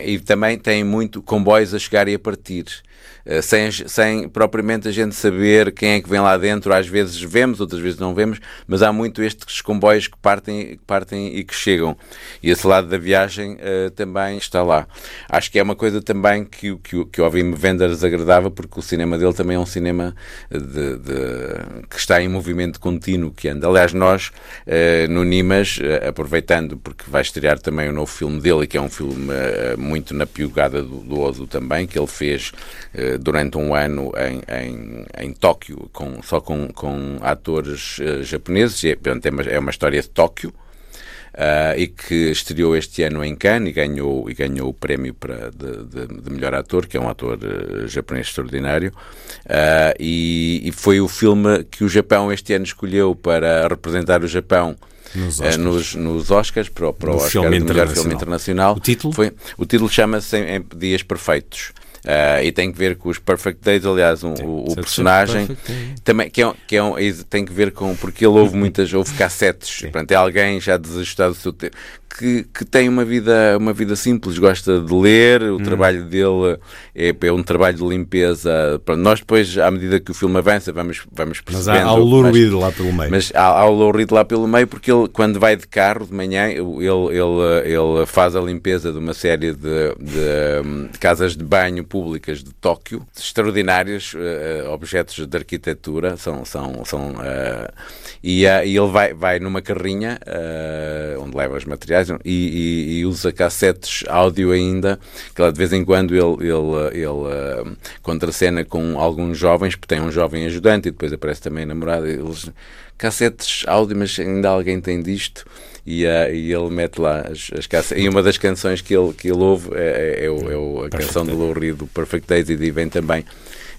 e também tem muito comboios a chegar e a partir. Eh, sem, sem propriamente a gente saber quem é que vem lá dentro. Às vezes vemos, outras vezes não vemos, mas há muito estes comboios que partem, que partem e que chegam. E esse lado da viagem uh, também está lá. Acho que é uma coisa também que, que, que o Ovim Wenders agradava, porque o cinema dele também é um cinema de, de, que está em movimento contínuo, que anda. Aliás, nós, uh, no Nimas, uh, aproveitando, porque vai estrear também o novo filme dele, que é um filme muito na piugada do, do Odo também, que ele fez durante um ano em, em, em Tóquio, com, só com, com atores uh, japoneses, e, portanto, é, uma, é uma história de Tóquio, Uh, e que estreou este ano em Cannes e ganhou, e ganhou o prémio para, de, de, de melhor ator, que é um ator uh, japonês extraordinário. E, e, foi o filme que o Japão este ano escolheu para representar o Japão. Nos Oscars, nos, nos Oscars para, para o Oscar de melhor filme internacional. O título? Foi, o título chama-se Dias Perfeitos. Uh, e tem que ver com os Perfect Days, aliás, um, o, o personagem. Também que, é, que é um, tem que ver com porque ele ouve muitas, ouve cassetes, portanto é alguém já desajustado do seu tempo que, que tem uma vida, uma vida simples, gosta de ler, o hum. trabalho dele é, é, um trabalho de limpeza. Pronto, nós depois, à medida que o filme avança, vamos, vamos percebendo. Mas há, há o Lou Reed lá pelo meio. Mas há, há o Lou Reed lá pelo meio porque ele, quando vai de carro de manhã, ele, ele, ele faz a limpeza de uma série de, de, de casas de banho públicas de Tóquio, extraordinários uh, objetos de arquitetura, são, são, são uh, e, uh, e, ele vai, vai numa carrinha onde leva os materiais e, e, e, usa cassetes áudio ainda, que de vez em quando ele, ele, ele uh, contracena com alguns jovens, porque tem um jovem ajudante e depois aparece também a namorada. Eles, cassetes áudio, mas ainda alguém tem disto. e, uh, e ele mete lá as, as caças. E uma das canções que ele, que ele ouve é, é, é, o, é a Perfect canção Day. do Lou Reed, do Perfect Days, e vem também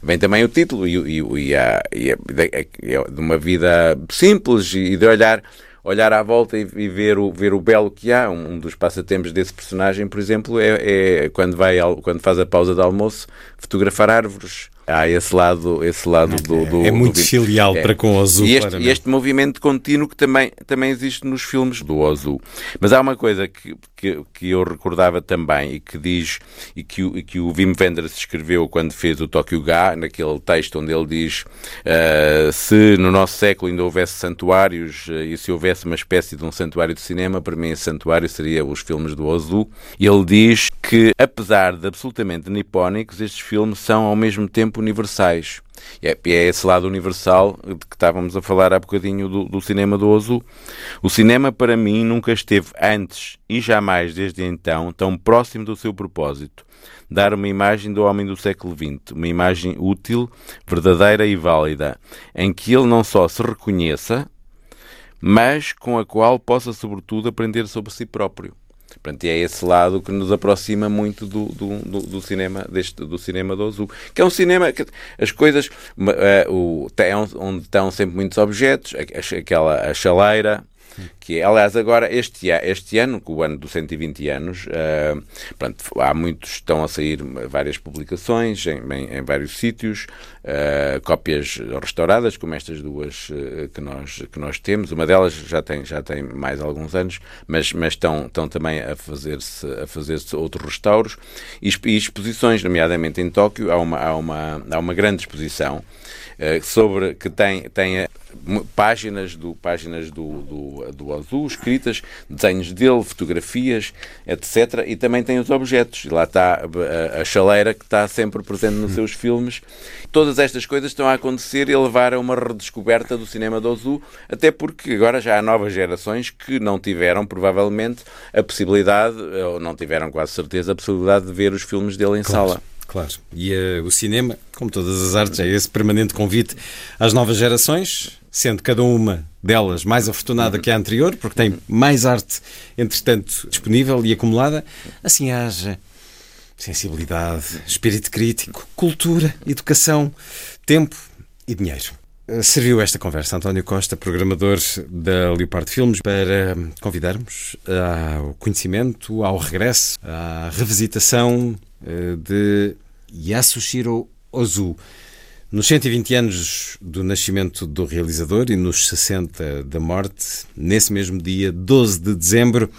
vem também o título e, e, e, a, e a, de uma vida simples e de olhar olhar à volta e, ver, o, ver o belo que há. Um, dos passatempos desse personagem, por exemplo, é, é, quando, vai quando faz a pausa de almoço, fotografar árvores há esse lado, esse lado do, do É muito do, filial é. para com o Ozu. E este, este, movimento contínuo que também, também existe nos filmes do Ozu. Mas há uma coisa que, que, que eu recordava também e que diz, e que, e que o Wim Wenders escreveu quando fez o Tokyo Ga, naquele texto onde ele diz uh, se no nosso século ainda houvesse santuários uh, e se houvesse uma espécie de um santuário de cinema, para mim esse santuário seria os filmes do Ozu. E ele diz que, apesar de absolutamente nipónicos, estes filmes são ao mesmo tempo universais. É, é esse lado universal de que estávamos a falar há bocadinho do, do cinema do Ozu. O cinema, para mim, nunca esteve antes e jamais desde então tão próximo do seu propósito. Dar uma imagem do homem do século XX, uma imagem útil, verdadeira e válida, em que ele não só se reconheça, mas com a qual possa, sobretudo, aprender sobre si próprio. Portanto, é esse lado que nos aproxima muito do, do, do, do cinema deste, do cinema do Azul, que é um cinema que as coisas uh, o, tem, onde estão sempre muitos objetos, aquela a chaleira, que aliás, agora, este, este ano, o ano dos 120 anos, uh, pronto, há muitos, estão a sair várias publicações em, em, em vários sítios, uh, cópias restauradas, como estas duas uh, que, nós, que nós temos. Uma delas já tem, já tem mais alguns anos, mas, mas estão, estão também a fazer-se a fazer outros restauros e, e exposições, nomeadamente em Tóquio, há uma, há uma, há uma grande exposição sobre que tem, tem páginas do páginas do, do, do Azul escritas, desenhos dele, fotografias, etc. E também tem os objetos. Lá está a, a chaleira que está sempre presente nos seus filmes. Todas estas coisas estão a acontecer e a levar a uma redescoberta do cinema do Azul, até porque agora já há novas gerações que não tiveram, provavelmente, a possibilidade, ou não tiveram quase certeza, a possibilidade de ver os filmes dele em claro. sala. Claro. E uh, o cinema, como todas as artes, é esse permanente convite às novas gerações, sendo cada uma delas mais afortunada que a anterior, porque tem mais arte, entretanto, disponível e acumulada. Assim haja sensibilidade, espírito crítico, cultura, educação, tempo e dinheiro. Eh, serviu esta conversa António Costa, programador da Leopard Filmes, para convidarmos ao conhecimento, ao regresso, à revisitação eh, de Yasushiro Ozu. Nos 120 anos do nascimento do realizador e nos 60 da morte, nesse mesmo dia, 12 de dezembro,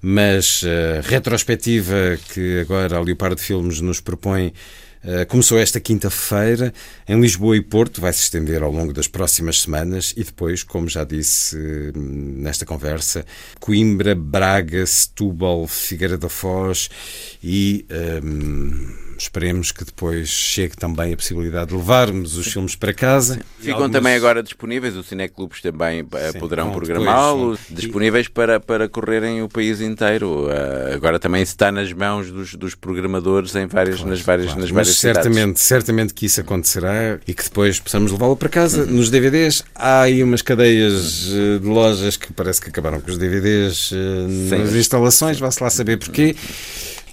mas a retrospectiva que agora a Leopardo Filmes nos propõe Uh, começou esta quinta-feira em Lisboa e Porto, vai se estender ao longo das próximas semanas e depois, como já disse uh, nesta conversa, Coimbra, Braga, Setúbal, Figueira da Foz e. Uh, Esperemos que depois chegue também a possibilidade de levarmos os filmes para casa. Ficam algumas... também agora disponíveis, os cineclubes também eh, Sim, poderão programá-los, disponíveis para, para correrem o país inteiro. Uh, agora também está nas mãos dos, dos programadores em várias, claro, nas várias, claro. nas várias Mas certamente, certamente que isso acontecerá e que depois possamos levá-lo para casa. Uhum. Nos DVDs há aí umas cadeias eh, de lojas que parece que acabaram com os DVDs nas instalações, vá-se lá saber porquê.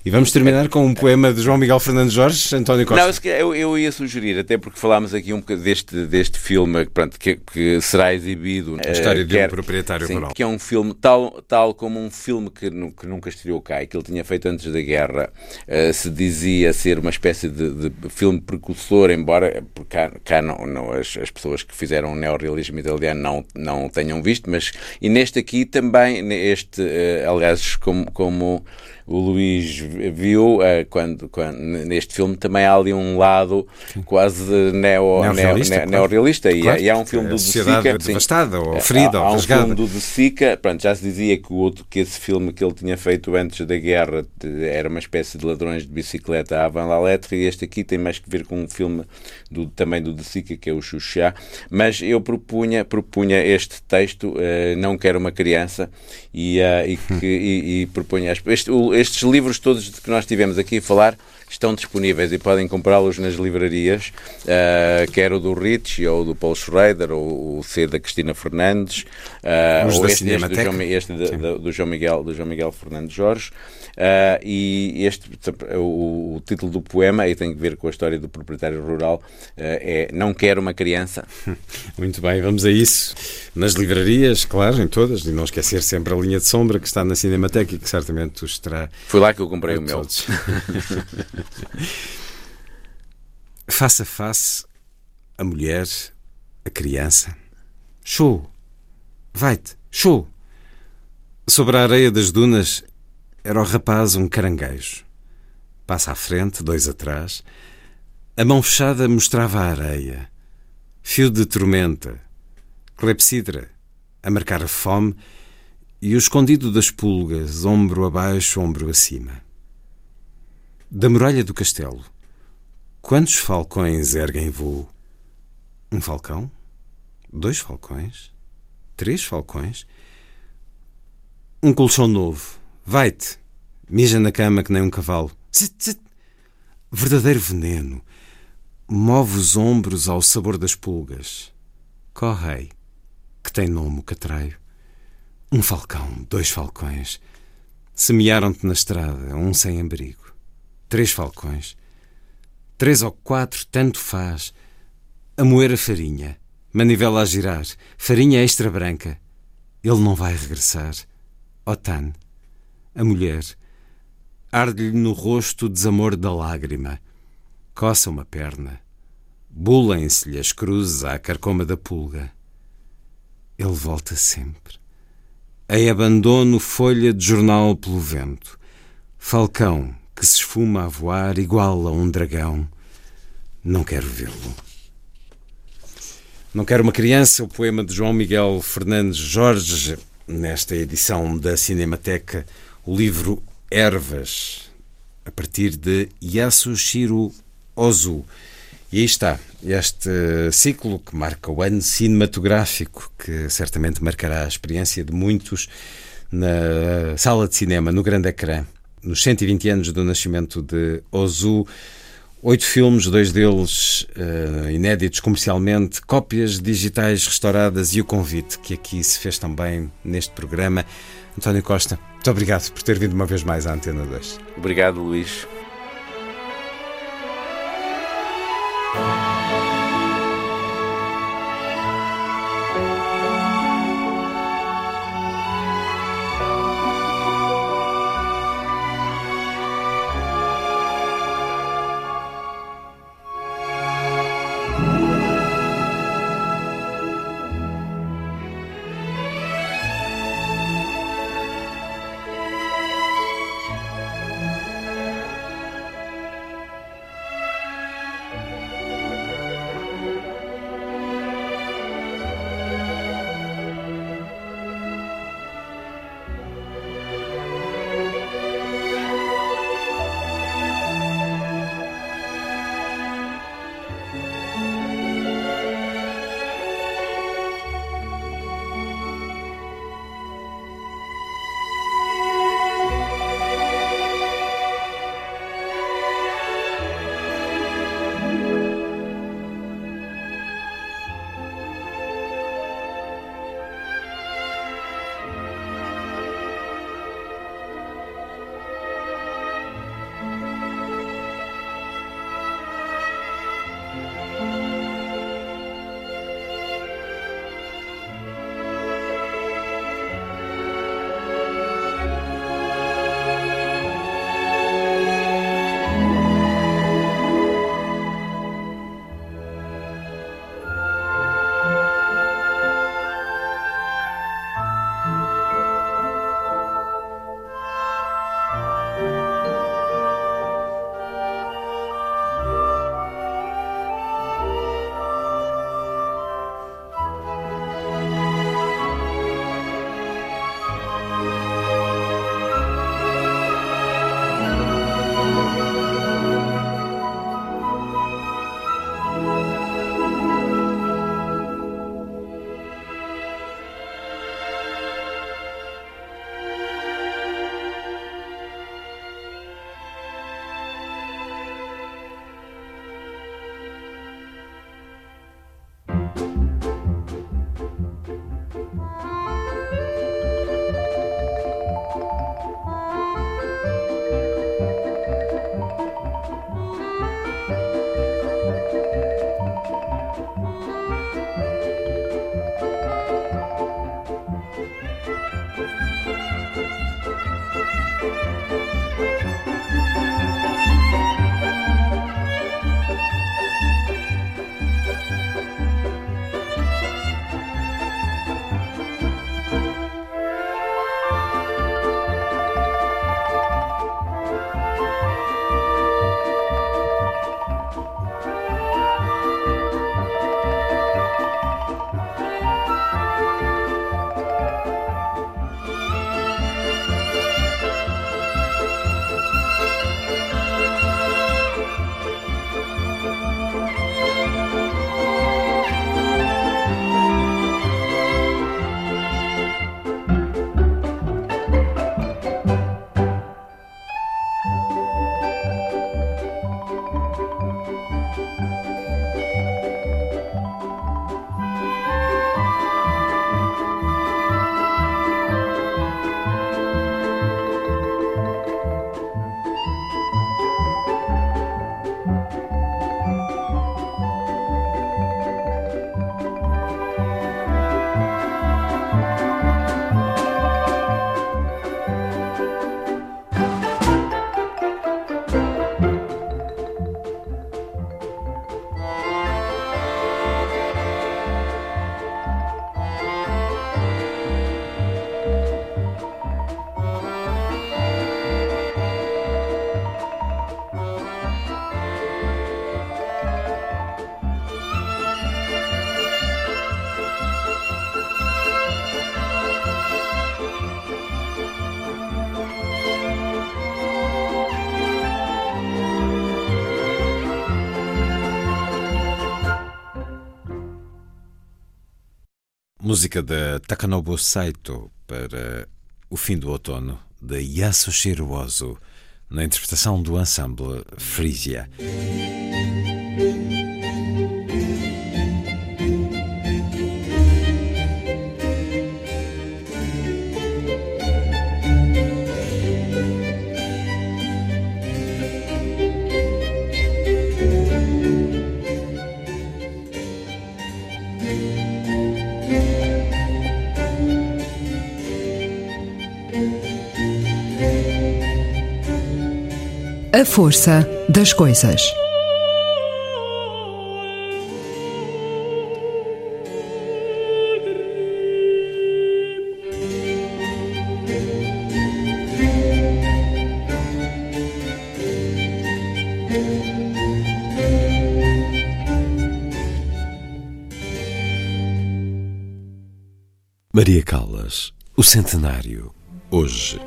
E vamos terminar com um poema de João Miguel Fernandes Jorge, António Costa. Não, eu, eu ia sugerir, até porque falámos aqui um bocadinho deste, deste filme pronto, que, que será exibido. A história de quer, um proprietário sim, rural. Que é um filme, tal, tal como um filme que, que nunca estreou cá e que ele tinha feito antes da guerra, uh, se dizia ser uma espécie de, de filme precursor, embora cá, cá não, não, as, as pessoas que fizeram o neorrealismo italiano não, não tenham visto, mas e neste aqui também, este, uh, aliás, como. como o Luís viu uh, quando, quando, neste filme também há ali um lado quase neo, neorrealista, neo, neorrealista. Claro. e, e, há um filme do De Sica devastada ou ferida há, ou há um filme do De Sica pronto, já se dizia que o outro que esse filme que ele tinha feito antes da guerra era uma espécie de ladrões de bicicleta à Van la Lettre e este aqui tem mais que ver com um filme do, também do De Sica que é o Xuxá. Mas eu propunha, propunha este texto uh, Não Quero Uma Criança e, uh, e, que, e, e propunha este, estes livros todos que nós tivemos aqui a falar estão disponíveis e podem comprá-los nas livrarias, uh, quer o do Rich, ou do Paul Schrader, ou o C da Cristina Fernandes, uh, ou este, este, do, João, este do, João Miguel, do João Miguel Fernandes Jorge. Uh, e este, o, o, título do poema, aí tem que ver com a história do proprietário rural, é Não Quero uma Criança. Muito bem, vamos a isso. Nas livrarias, claro, em todas, e não esquecer sempre a linha de sombra que está na Cinemateca e que certamente os terá. Foi lá que eu comprei o meu. face a face, a mulher, a criança. Show! Vai-te, show! Sobre a areia das dunas era o rapaz um caranguejo. Passa à frente, dois atrás. A mão fechada mostrava a areia. Fio de tormenta, clepsidra, a marcar a fome e o escondido das pulgas, ombro abaixo, ombro acima. Da muralha do castelo, quantos falcões erguem voo? Um falcão? Dois falcões? Três falcões? Um colchão novo. Vai-te. Mija na cama que nem um cavalo. Zit, zit. Verdadeiro veneno. Move os ombros ao sabor das pulgas. Correi, que tem nome o catraio. Um falcão, dois falcões. Semearam-te na estrada, um sem abrigo. Três falcões. Três ou quatro, tanto faz. A moer a farinha. Manivela a girar. Farinha extra branca. Ele não vai regressar. Otan. A mulher. Arde-lhe no rosto o desamor da lágrima. Coça uma perna. Bulem-se-lhe as cruzes à carcoma da pulga. Ele volta sempre. Em abandono folha de jornal pelo vento. Falcão que se esfuma a voar igual a um dragão. Não quero vê-lo. Não quero uma criança, o poema de João Miguel Fernandes Jorge, nesta edição da Cinemateca, o livro Ervas, a partir de Yasushiro Ozu. E aí está, este ciclo que marca o ano cinematográfico, que certamente marcará a experiência de muitos na sala de cinema, no grande ecrã nos 120 anos do nascimento de Ozu. Oito filmes, dois deles uh, inéditos comercialmente, cópias digitais restauradas e o convite que aqui se fez também neste programa. António Costa, muito obrigado por ter vindo uma vez mais à Antena 2. Obrigado, Luís. Música da Takanobu Saito para O Fim do Outono, de Yasushiro Ozu, na interpretação do ensemble Frisia. A força das coisas. Maria Callas, o centenário, hoje.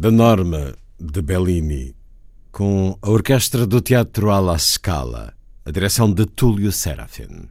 Da Norma de Bellini com a orquestra do Teatro alla Scala, a direção de Túlio Serafin.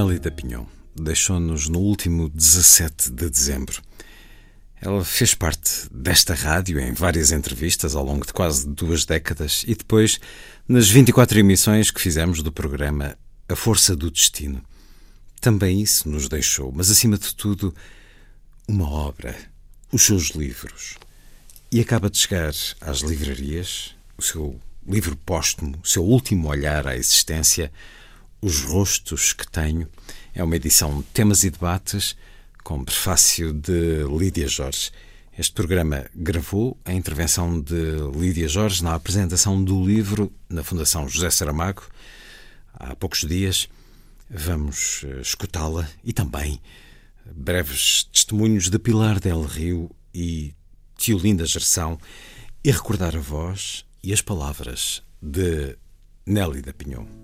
Nélida Pinhon deixou-nos no último 17 de dezembro. Ela fez parte desta rádio em várias entrevistas ao longo de quase duas décadas e depois nas 24 emissões que fizemos do programa A Força do Destino. Também isso nos deixou, mas acima de tudo, uma obra, os seus livros. E acaba de chegar às livrarias o seu livro póstumo, o seu último olhar à existência os Rostos que Tenho. É uma edição de temas e debates com prefácio de Lídia Jorge. Este programa gravou a intervenção de Lídia Jorge na apresentação do livro na Fundação José Saramago há poucos dias. Vamos eh, escutá-la e também breves testemunhos de Pilar del Rio e Tiolinda Gerção e recordar a voz e as palavras de Nelly da Pinhon.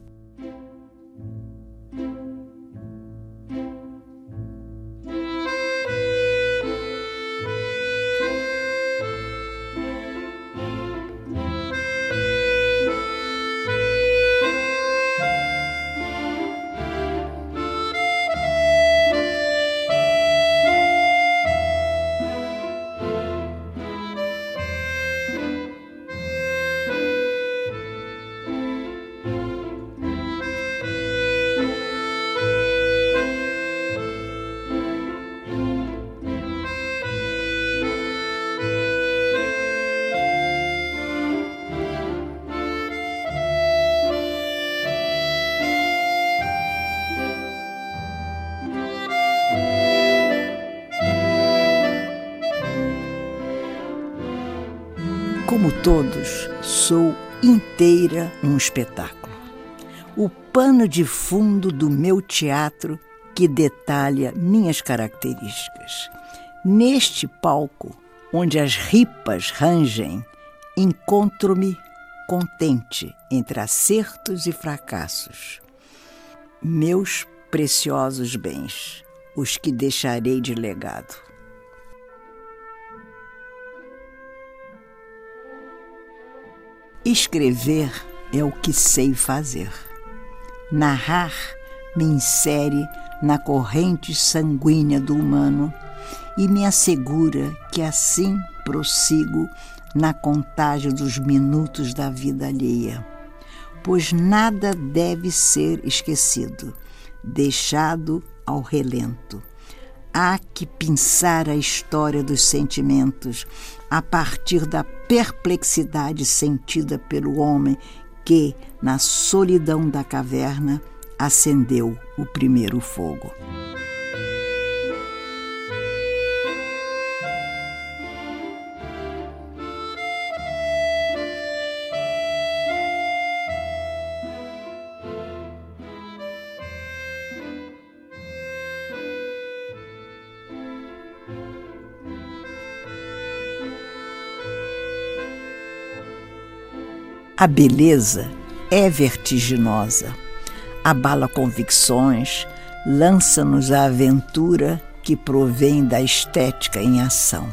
Todos, sou inteira um espetáculo. O pano de fundo do meu teatro que detalha minhas características. Neste palco, onde as ripas rangem, encontro-me contente entre acertos e fracassos. Meus preciosos bens, os que deixarei de legado. Escrever é o que sei fazer. Narrar me insere na corrente sanguínea do humano e me assegura que assim prossigo na contagem dos minutos da vida alheia. Pois nada deve ser esquecido, deixado ao relento. Há que pensar a história dos sentimentos a partir da perplexidade sentida pelo homem que, na solidão da caverna, acendeu o primeiro fogo. A beleza é vertiginosa, abala convicções, lança-nos a aventura que provém da estética em ação.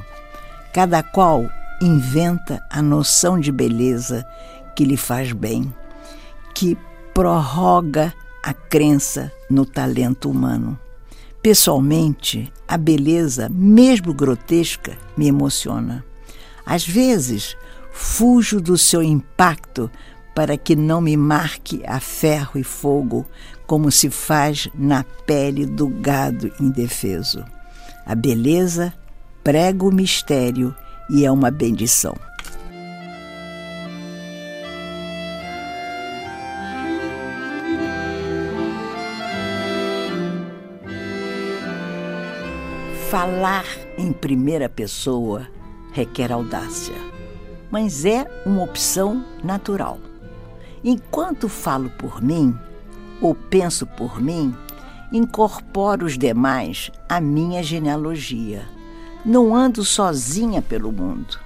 Cada qual inventa a noção de beleza que lhe faz bem, que prorroga a crença no talento humano. Pessoalmente, a beleza, mesmo grotesca, me emociona. Às vezes, fujo do seu impacto para que não me marque a ferro e fogo, como se faz na pele do gado indefeso. A beleza prega o mistério e é uma bendição. Falar em primeira pessoa requer audácia, mas é uma opção natural. Enquanto falo por mim, ou penso por mim, incorporo os demais à minha genealogia. Não ando sozinha pelo mundo.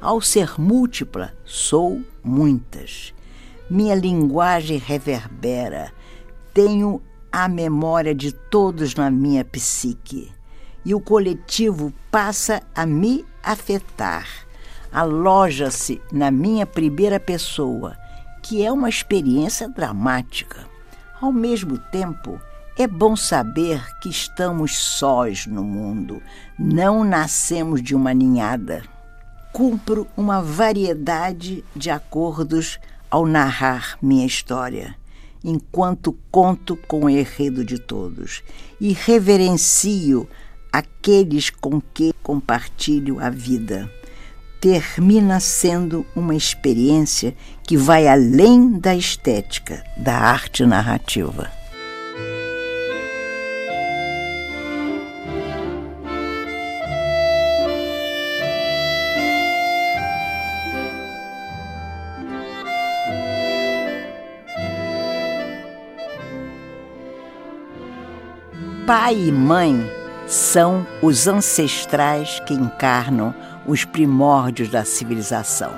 Ao ser múltipla, sou muitas. Minha linguagem reverbera. Tenho a memória de todos na minha psique e o coletivo passa a me afetar. Aloja-se na minha primeira pessoa, que é uma experiência dramática. Ao mesmo tempo, é bom saber que estamos sós no mundo, não nascemos de uma ninhada. Cumpro uma variedade de acordos ao narrar minha história, enquanto conto com o enredo de todos e reverencio aqueles com que compartilho a vida. Termina sendo uma experiência que vai além da estética da arte narrativa. Pai e mãe são os ancestrais que encarnam os primórdios da civilização.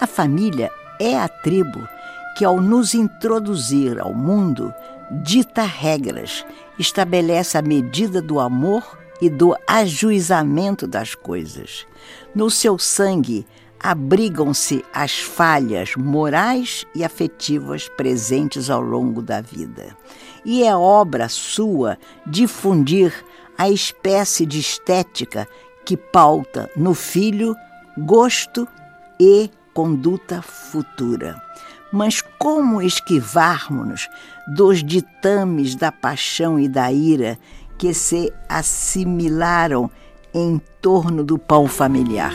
A família é a tribo que, ao nos introduzir ao mundo, dita regras, estabelece a medida do amor e do ajuizamento das coisas. No seu sangue abrigam-se as falhas morais e afetivas presentes ao longo da vida. E é obra sua difundir a espécie de estética que pauta no filho gosto e conduta futura. Mas como esquivarmos-nos dos ditames da paixão e da ira que se assimilaram em torno do pão familiar?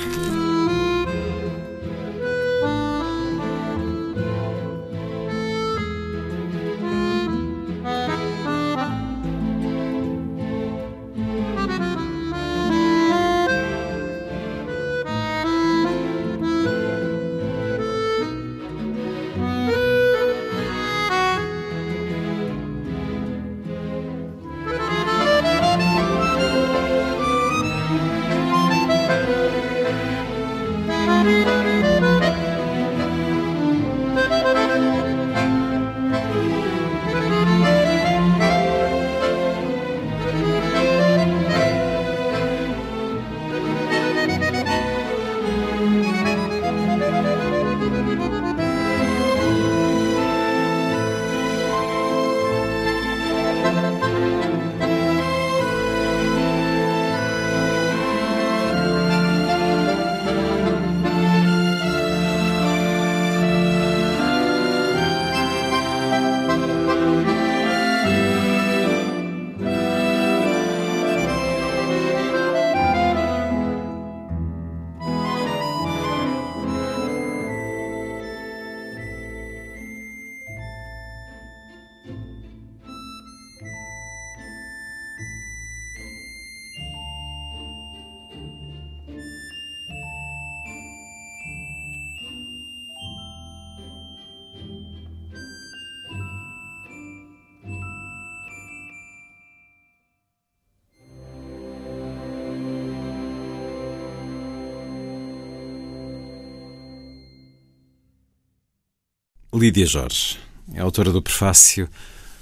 Lídia Jorge é autora do prefácio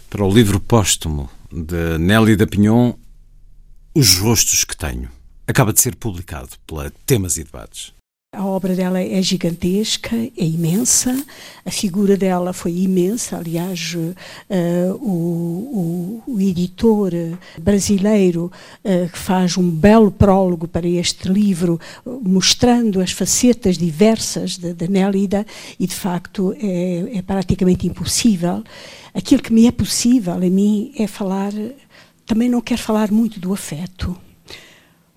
para o livro póstumo de Nelly da Pinhon, Os Rostos que Tenho. Acaba de ser publicado pela Temas e Debates. Obra dela é gigantesca, é imensa, a figura dela foi imensa. Aliás, uh, o, o, o, editor brasileiro uh, que faz um belo prólogo para este livro, mostrando as facetas diversas da Nélida, e de facto é, é praticamente impossível. Aquilo que me é possível a mim é falar, também não quero falar muito do afeto,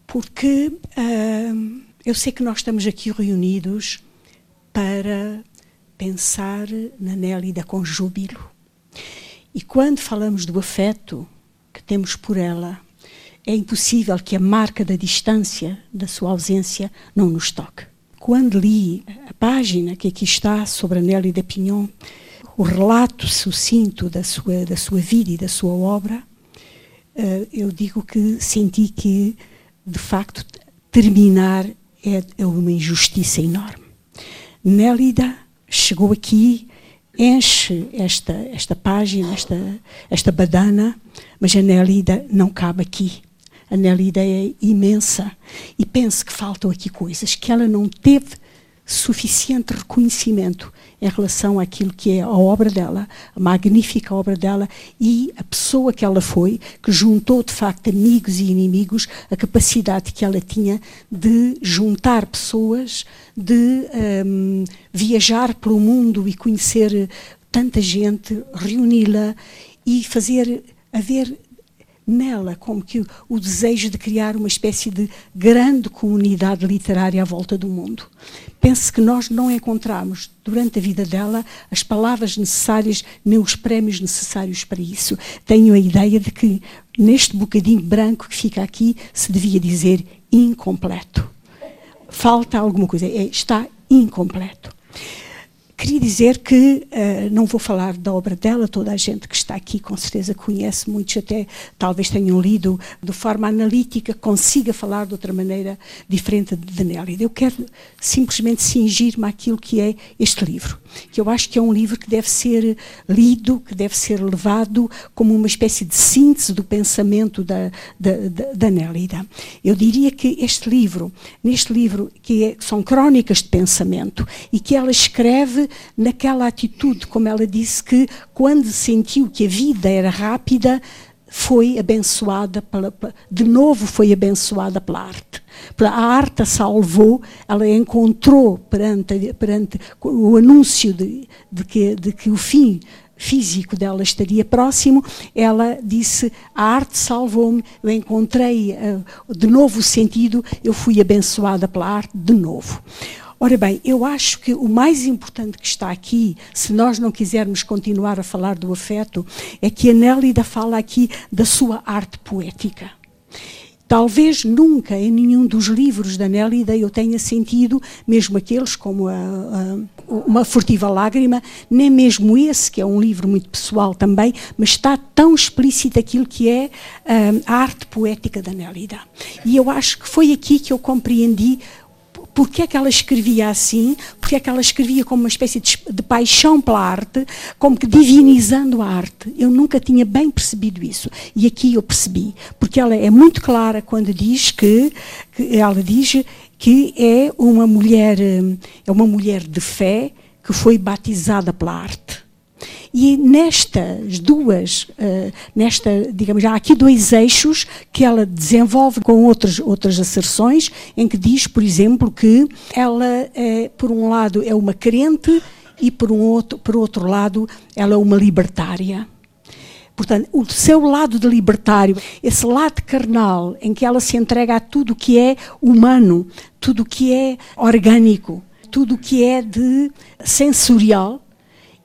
porque. Uh, eu sei que nós estamos aqui reunidos para pensar na Nélida com júbilo. E quando falamos do afeto que temos por ela, é impossível que a marca da distância, da sua ausência, não nos toque. Quando li a página que aqui está sobre a Nélida Pinhon, o relato sucinto da sua, da sua vida e da sua obra, eh, eu digo que senti que, de facto, terminar é, é uma injustiça enorme. Nélida chegou aqui, enche esta, esta página, esta, esta badana, mas a Nélida não cabe aqui. A Nélida é imensa e penso que faltam aqui coisas que ela não teve suficiente reconhecimento em relação àquilo que é a obra dela, a magnífica obra dela e a pessoa que ela foi, que juntou de facto amigos e inimigos, a capacidade que ela tinha de juntar pessoas, de um, viajar pelo mundo e conhecer tanta gente, reuni-la e fazer haver nela como que o desejo de criar uma espécie de grande comunidade literária à volta do mundo. Penso que nós não encontramos, durante a vida dela, as palavras necessárias, nem os prémios necessários para isso. Tenho a ideia de que, neste bocadinho branco que fica aqui, se devia dizer incompleto. Falta alguma coisa, é, está incompleto. Queria dizer que uh, não vou falar da obra dela, toda a gente que está aqui com certeza conhece, muitos até talvez tenham lido de forma analítica, consiga falar de outra maneira diferente de Nélida. Eu quero simplesmente cingir-me àquilo que é este livro, que eu acho que é um livro que deve ser lido, que deve ser levado como uma espécie de síntese do pensamento da, da, da, da Nélida. Eu diria que este livro, neste livro, que é, são crónicas de pensamento e que ela escreve naquela atitude, como ela disse, que quando sentiu que a vida era rápida, foi abençoada pela, de novo foi abençoada pela arte. A arte a salvou, ela encontrou perante, perante o anúncio de, de, que, de que o fim físico dela estaria próximo, ela disse: A arte salvou-me, eu encontrei uh, de novo o sentido, eu fui abençoada pela arte de novo. Ora bem, eu acho que o mais importante que está aqui, se nós não quisermos continuar a falar do afeto, é que a Nélida fala aqui da sua arte poética. Talvez nunca em nenhum dos livros da Nélida eu tenha sentido, mesmo aqueles como a, a, Uma Furtiva Lágrima, nem mesmo esse, que é um livro muito pessoal também, mas está tão explícito aquilo que é a, a arte poética da Nélida. E eu acho que foi aqui que eu compreendi porque é que ela escrevia assim, porque é que ela escrevia como uma espécie de, de, paixão pela arte, como que divinizando a arte. Eu nunca tinha bem percebido isso. E aqui eu percebi, porque ela é muito clara quando diz que, que ela diz que é uma mulher, é uma mulher de fé que foi batizada pela arte. E nestas duas, uh, nesta, digamos, há aqui dois eixos que ela desenvolve com outras, outras asserções, em que diz, por exemplo, que ela, é, por um lado, é uma crente e, por, um outro, por outro lado, ela é uma libertária. Portanto, o seu lado de libertário, esse lado carnal, em que ela se entrega a tudo que é humano, tudo que é orgânico, tudo que é de sensorial,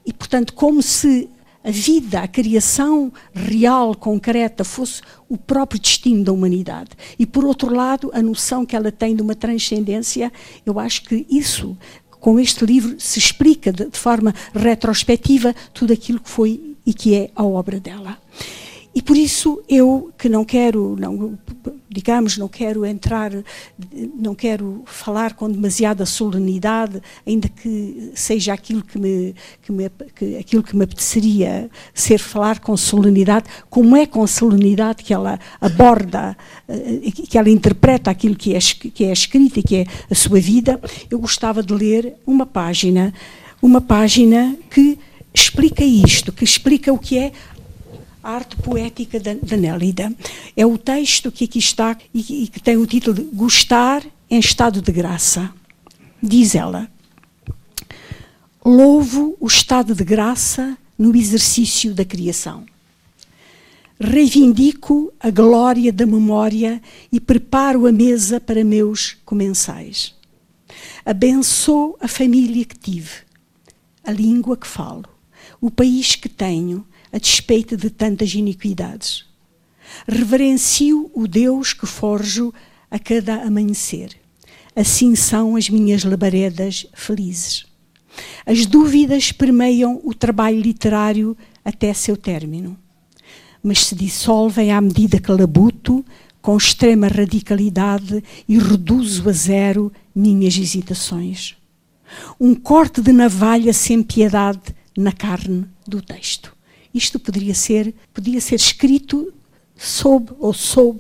e, portanto, como se a vida, a criação real, concreta, fosse o próprio destino da humanidade. E, por outro lado, a noção que ela tem de uma transcendência, eu acho que isso, com este livro, se explica de, de forma retrospectiva tudo aquilo que foi e que é a obra dela. E por isso eu que não quero, não, digamos, não quero entrar, não quero falar com demasiada solenidade, ainda que seja aquilo que me, que me, que, aquilo que me apeteceria ser falar com solenidade, como é com solenidade que ela aborda, eh, que ela interpreta aquilo que é, que é escrito e que é a sua vida, eu gostava de ler uma página, uma página que explica isto, que explica o que é a arte poética da, da Nélida. É o texto que aqui está e, e que tem o título de Gostar em estado de graça. Diz ela: Louvo o estado de graça no exercício da criação. Reivindico a glória da memória e preparo a mesa para meus comensais. Abençoo a família que tive, a língua que falo, o país que tenho, a despeito de tantas iniquidades. Reverencio o Deus que forjo a cada amanhecer. Assim são as minhas labaredas felizes. As dúvidas permeiam o trabalho literário até seu término, mas se dissolvem à medida que labuto com extrema radicalidade e reduzo a zero minhas hesitações. Um corte de navalha sem piedade na carne do texto. Isto poderia ser, podia ser escrito sob ou sob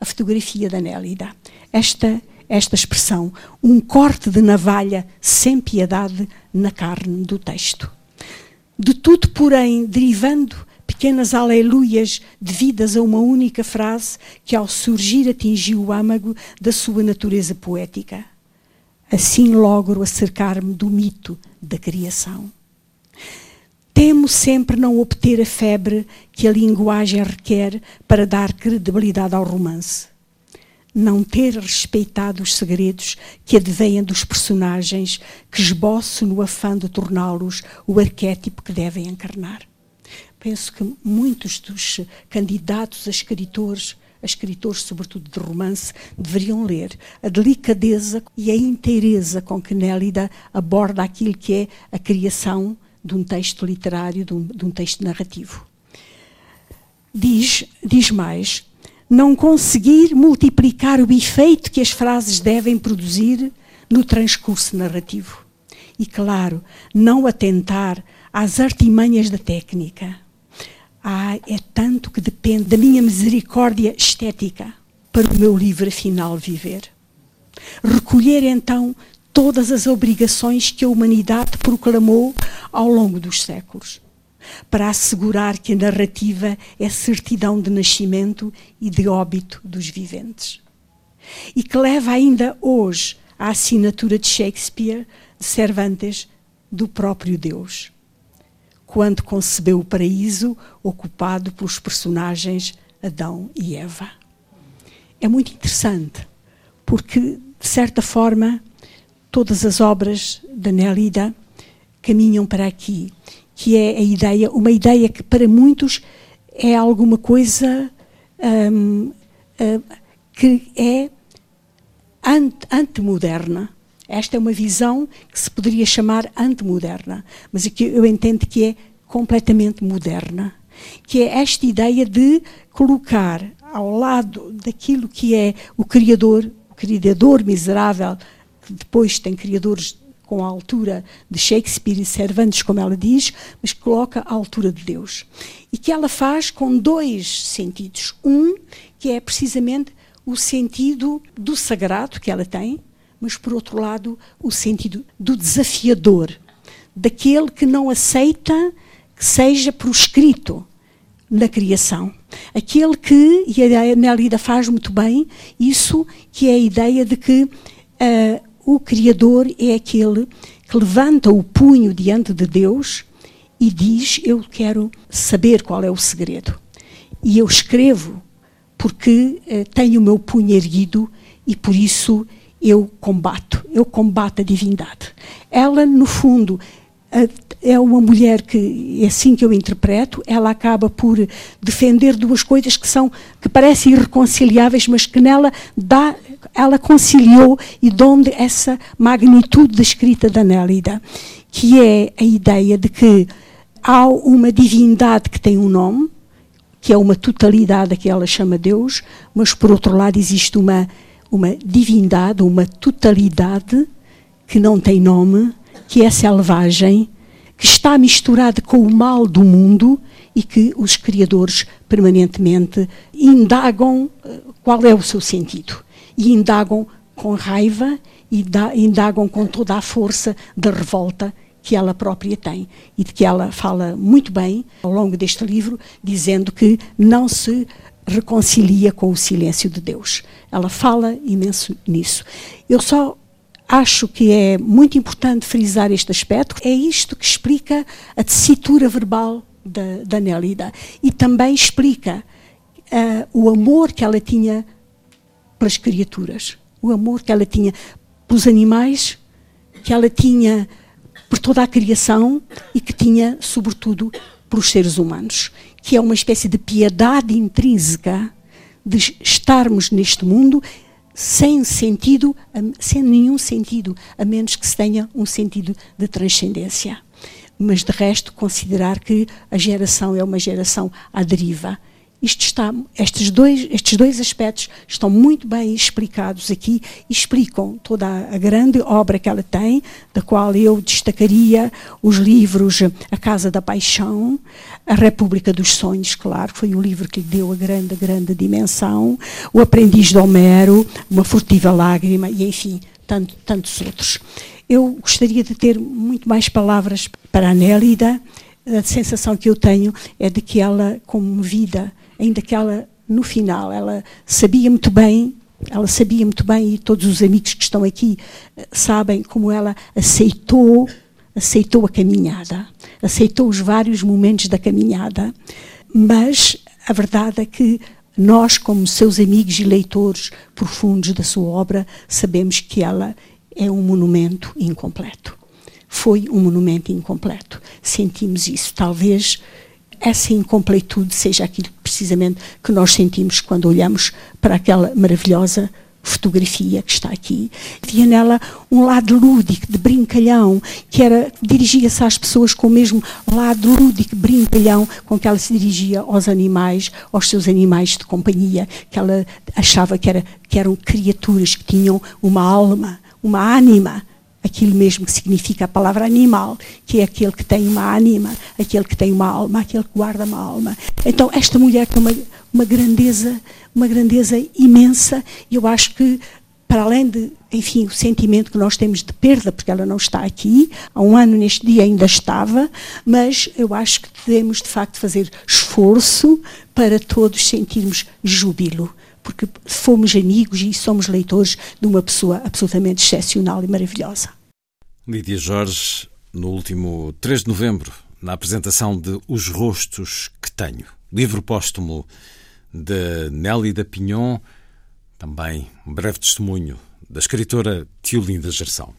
a fotografia da Nélida. Esta, esta expressão, um corte de navalha sem piedade na carne do texto. De tudo, porém, derivando pequenas aleluias devidas a uma única frase que, ao surgir, atingiu o âmago da sua natureza poética. Assim logro acercar-me do mito da criação. Temo sempre não obter a febre que a linguagem requer para dar credibilidade ao romance. Não ter respeitado os segredos que advêm dos personagens que esboço no afã de torná-los o arquétipo que devem encarnar. Penso que muitos dos candidatos a escritores, a escritores sobretudo de romance, deveriam ler a delicadeza e a inteireza com que Nélida aborda aquilo que é a criação de um texto literário, de um, de um texto narrativo. Diz, diz mais, não conseguir multiplicar o efeito que as frases devem produzir no transcurso narrativo. E, claro, não atentar às artimanhas da técnica. Ah, é tanto que depende da minha misericórdia estética para o meu livro final viver. Recolher então todas as obrigações que a humanidade proclamou ao longo dos séculos, para assegurar que a narrativa é certidão de nascimento e de óbito dos viventes. E que leva ainda hoje à assinatura de Shakespeare, de Cervantes, do próprio Deus, quando concebeu o paraíso ocupado pelos personagens Adão e Eva. É muito interessante, porque, de certa forma, todas as obras da Nélida caminham para aqui, que é a ideia, uma ideia que para muitos é alguma coisa um, uh, que é ant, antemoderna. Esta é uma visão que se poderia chamar antemoderna, mas que eu entendo que é completamente moderna, que é esta ideia de colocar ao lado daquilo que é o criador, o criador miserável depois tem criadores com a altura de Shakespeare e Cervantes, como ela diz, mas coloca à altura de Deus. E que ela faz com dois sentidos. Um, que é precisamente o sentido do sagrado que ela tem, mas por outro lado, o sentido do desafiador, daquele que não aceita que seja proscrito na criação. Aquele que, e a Nélida faz muito bem, isso que é a ideia de que uh, o Criador é aquele que levanta o punho diante de Deus e diz: Eu quero saber qual é o segredo. E eu escrevo porque eh, tenho o meu punho erguido e por isso eu combato. Eu combato a divindade. Ela, no fundo, é uma mulher que é assim que eu interpreto, ela acaba por defender duas coisas que são que parecem irreconciliáveis, mas que nela dá ela conciliou e donde essa magnitude da escrita da Nélida, que é a ideia de que há uma divindade que tem um nome, que é uma totalidade que ela chama Deus, mas por outro lado existe uma, uma divindade, uma totalidade que não tem nome, que é selvagem, que está misturada com o mal do mundo e que os criadores permanentemente indagam eh, qual é o seu sentido. E indagam com raiva e indagam com toda a força da revolta que ela própria tem e de que ela fala muito bem ao longo deste livro, dizendo que não se reconcilia com o silêncio de Deus. Ela fala imenso nisso. Eu só acho que é muito importante frisar este aspecto. É isto que explica a tessitura verbal da, da Nélida e também explica uh, o amor que ela tinha pelas criaturas, o amor que ela tinha pelos animais, que ela tinha por toda a criação e que tinha, sobretudo, pelos seres humanos, que é uma espécie de piedade intrínseca de estarmos neste mundo sem sentido, sem nenhum sentido, a menos que se tenha um sentido de transcendência. Mas de resto, considerar que a geração é uma geração à deriva isto está, estes, dois, estes dois aspectos estão muito bem explicados aqui explicam toda a, a, grande obra que ela tem, da qual eu destacaria os livros A Casa da Paixão, A República dos Sonhos, claro, foi o livro que lhe deu a grande, grande dimensão, O Aprendiz de Homero, Uma Furtiva Lágrima e, enfim, tanto, tantos outros. Eu gostaria de ter muito mais palavras para a Nélida. A sensação que eu tenho é de que ela, como vida, ainda que ela, no final, ela sabia muito bem, ela sabia muito bem, e todos os amigos que estão aqui eh, sabem como ela aceitou, aceitou a caminhada, aceitou os vários momentos da caminhada, mas a verdade é que nós, como seus amigos e leitores profundos da sua obra, sabemos que ela é um monumento incompleto. Foi um monumento incompleto. Sentimos isso. Talvez essa incompletude seja aquilo precisamente que nós sentimos quando olhamos para aquela maravilhosa fotografia que está aqui. Havia nela um lado lúdico, de brincalhão, que era dirigia-se às pessoas com o mesmo lado lúdico, brincalhão, com que ela se dirigia aos animais, aos seus animais de companhia, que ela achava que, era, que eram criaturas que tinham uma alma, uma ânima, aquilo mesmo que significa a palavra animal, que é aquele que tem uma ânima, aquele que tem uma alma, aquele que guarda uma alma. Então esta mulher tem uma, uma grandeza, uma grandeza imensa, e eu acho que para além de, enfim, o sentimento que nós temos de perda, porque ela não está aqui, há um ano neste dia ainda estava, mas eu acho que devemos de facto fazer esforço para todos sentirmos júbilo porque fomos amigos e somos leitores de uma pessoa absolutamente excepcional e maravilhosa. Lídia Jorge, no último 3 de novembro, na apresentação de Os Rostos que Tenho, livro póstumo de Nélida Pinhon, também um breve testemunho da escritora Tiolinda Gerson.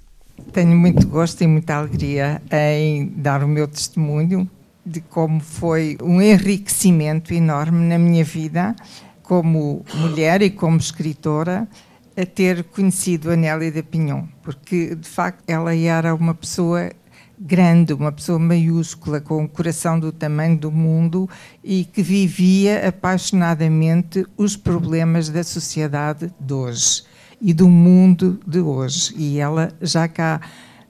Tenho muito gosto e muita alegria em dar o meu testemunho de como foi um enriquecimento enorme na minha vida como mulher e como escritora, a ter conhecido a Nélida Pinhon, porque de facto ela era uma pessoa grande, uma pessoa maiúscula, com o coração do tamanho do mundo e que vivia apaixonadamente os problemas da sociedade de hoje e do mundo de hoje. E ela já cá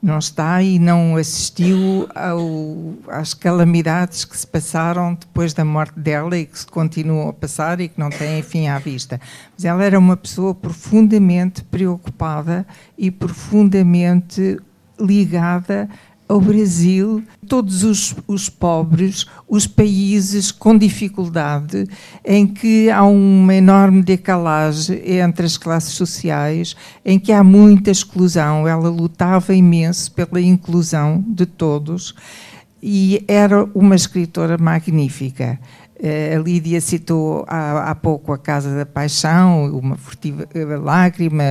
não está e não assistiu ao, às calamidades que se passaram depois da morte dela e que se continuam a passar e que não têm fim à vista. Mas ela era uma pessoa profundamente preocupada e profundamente ligada ao Brasil, todos os, os, pobres, os países com dificuldade, em que há uma enorme decalagem entre as classes sociais, em que há muita exclusão. Ela lutava imenso pela inclusão de todos e era uma escritora magnífica. Eh, a Lídia citou há, há, pouco a Casa da Paixão, uma furtiva eh, lágrima,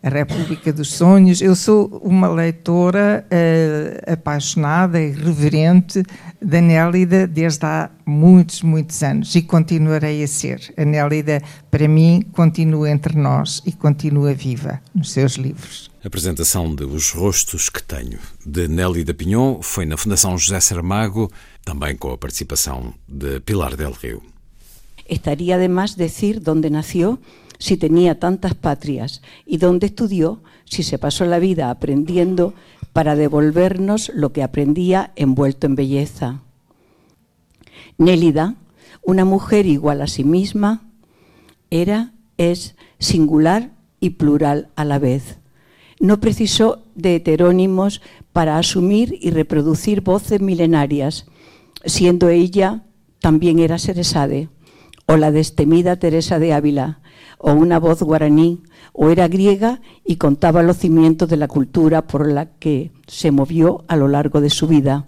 a República dos Sonhos. Eu sou uma leitora uh, apaixonada e reverente da Nélida desde há muitos, muitos anos e continuarei a ser. A Nélida, para mim, continua entre nós e continua viva nos seus livros. A apresentação de Os Rostos que Tenho, de Nélida Pinhon, foi na Fundação José Saramago também com a participação de Pilar Del Rio. Estaría de más decir dónde nació si tenía tantas patrias y dónde estudió si se pasó la vida aprendiendo para devolvernos lo que aprendía envuelto en belleza. Nélida, una mujer igual a sí misma, era, es singular y plural a la vez. No precisó de heterónimos para asumir y reproducir voces milenarias, siendo ella también era Seresade, o la destemida Teresa de Ávila, o una voz guaraní, o era griega y contaba los cimientos de la cultura por la que se movió a lo largo de su vida.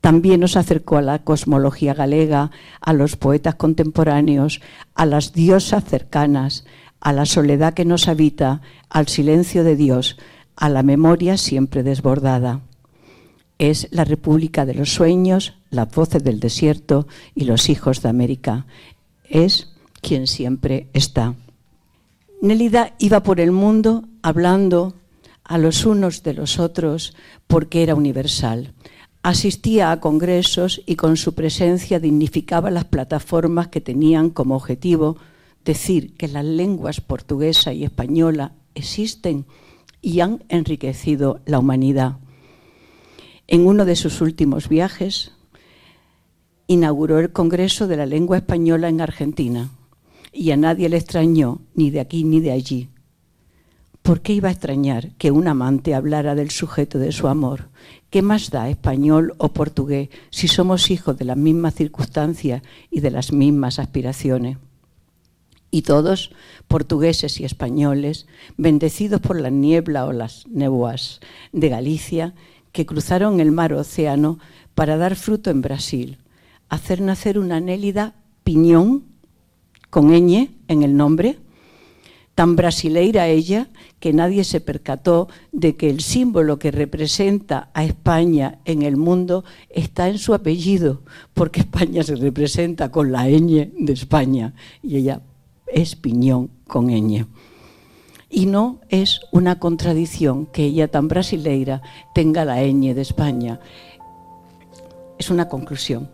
También nos acercó a la cosmología galega, a los poetas contemporáneos, a las diosas cercanas, a la soledad que nos habita, al silencio de Dios, a la memoria siempre desbordada. Es la República de los Sueños, las voces del desierto y los hijos de América. Es quien siempre está. Nélida iba por el mundo hablando a los unos de los otros porque era universal. Asistía a congresos y con su presencia dignificaba las plataformas que tenían como objetivo decir que las lenguas portuguesa y española existen y han enriquecido la humanidad. En uno de sus últimos viajes, inauguró el Congreso de la Lengua Española en Argentina y a nadie le extrañó, ni de aquí ni de allí. ¿Por qué iba a extrañar que un amante hablara del sujeto de su amor? ¿Qué más da español o portugués si somos hijos de las mismas circunstancias y de las mismas aspiraciones? Y todos, portugueses y españoles, bendecidos por la niebla o las nebuas de Galicia, que cruzaron el mar océano para dar fruto en Brasil, hacer nacer una anélida piñón, con ñ en el nombre, tan brasileira ella que nadie se percató de que el símbolo que representa a España en el mundo está en su apellido, porque España se representa con la ñ de España y ella es piñón con ñ. Y no es una contradicción que ella tan brasileira tenga la ñ de España. Es una conclusión.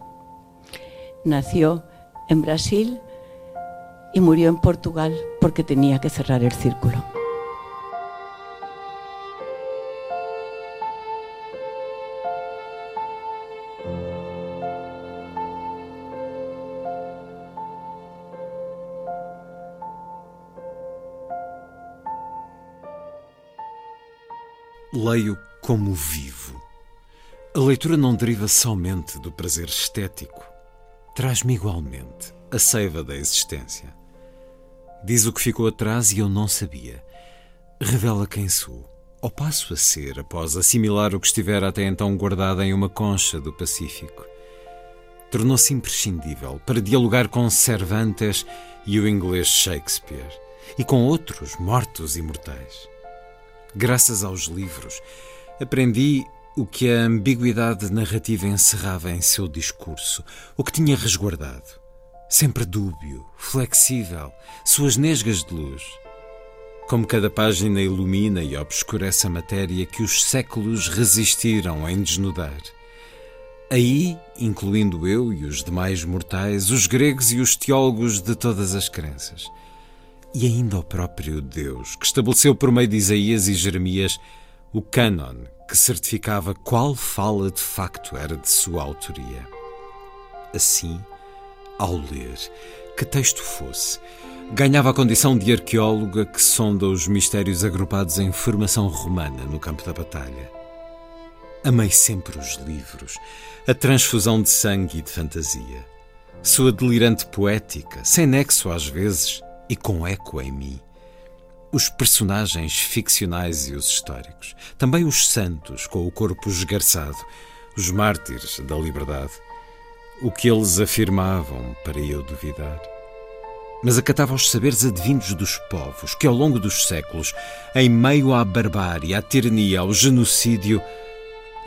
Nació en Brasil y murió en Portugal porque tenía que cerrar el círculo. Leio como vivo. A leitura não deriva somente do prazer estético, traz-me igualmente a seiva da existência. Diz o que ficou atrás e eu não sabia. Revela quem sou, ou passo a ser após assimilar o que estivera até então guardado em uma concha do Pacífico. Tornou-se imprescindível para dialogar com Cervantes e o inglês Shakespeare, e com outros mortos imortais. Graças aos livros, aprendi o que a ambiguidade narrativa encerrava em seu discurso, o que tinha resguardado. Sempre dúbio, flexível, suas nesgas de luz. Como cada página ilumina e obscurece a matéria que os séculos resistiram em desnudar. Aí, incluindo eu e os demais mortais, os gregos e os teólogos de todas as crenças e ainda o próprio Deus, que estabeleceu por meio de Isaías e Jeremias o cânon que certificava qual fala de facto era de sua autoria. Assim, ao ler, que texto fosse, ganhava a condição de arqueóloga que sonda os mistérios agrupados em formação romana no campo da batalha. Amei sempre os livros, a transfusão de sangue e de fantasia. Sua delirante poética, sem nexo às vezes, e com eco em mim. Os personagens ficcionais e os históricos, também os santos com o corpo esgarçado, os mártires da liberdade. O que eles afirmavam para eu duvidar. Mas acatava os saberes advindos dos povos que, ao longo dos séculos, em meio à barbárie, à tirania, ao genocídio,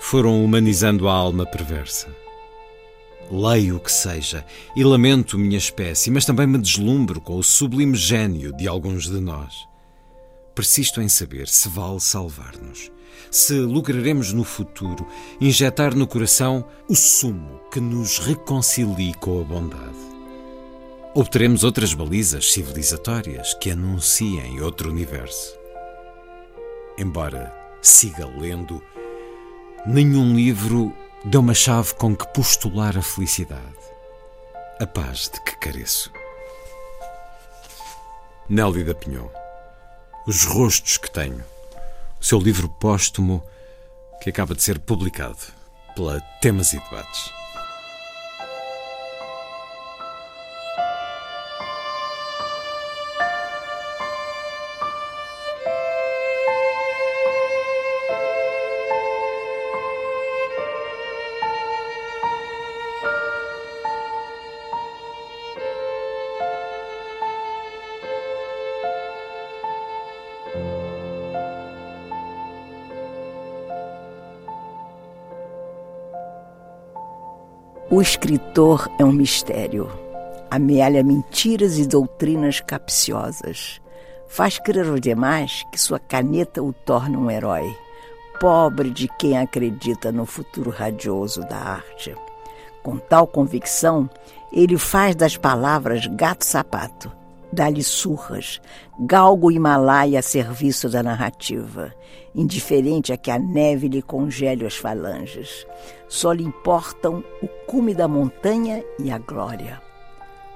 foram humanizando a alma perversa leio o que seja e lamento minha espécie, mas também me deslumbro com o sublime gênio de alguns de nós. Persisto em saber se vale salvar-nos, se lograremos no futuro injetar no coração o sumo que nos reconcilie com a bondade. obteremos outras balizas civilizatórias que anunciem outro universo. Embora siga lendo, nenhum livro deu uma chave com que postular a felicidade, a paz de que careço. Nelly da Pinhon, Os Rostos que Tenho, o seu livro póstumo que acaba de ser publicado pela Temas e Debates. O escritor é um mistério. Amealha mentiras e doutrinas capciosas. Faz crer aos demais que sua caneta o torna um herói. Pobre de quem acredita no futuro radioso da arte. Com tal convicção, ele faz das palavras gato-sapato, dá-lhe surras, galgo o Himalaia a serviço da narrativa, indiferente a que a neve lhe congele as falanges. Só lhe importam o cume da montanha e a glória.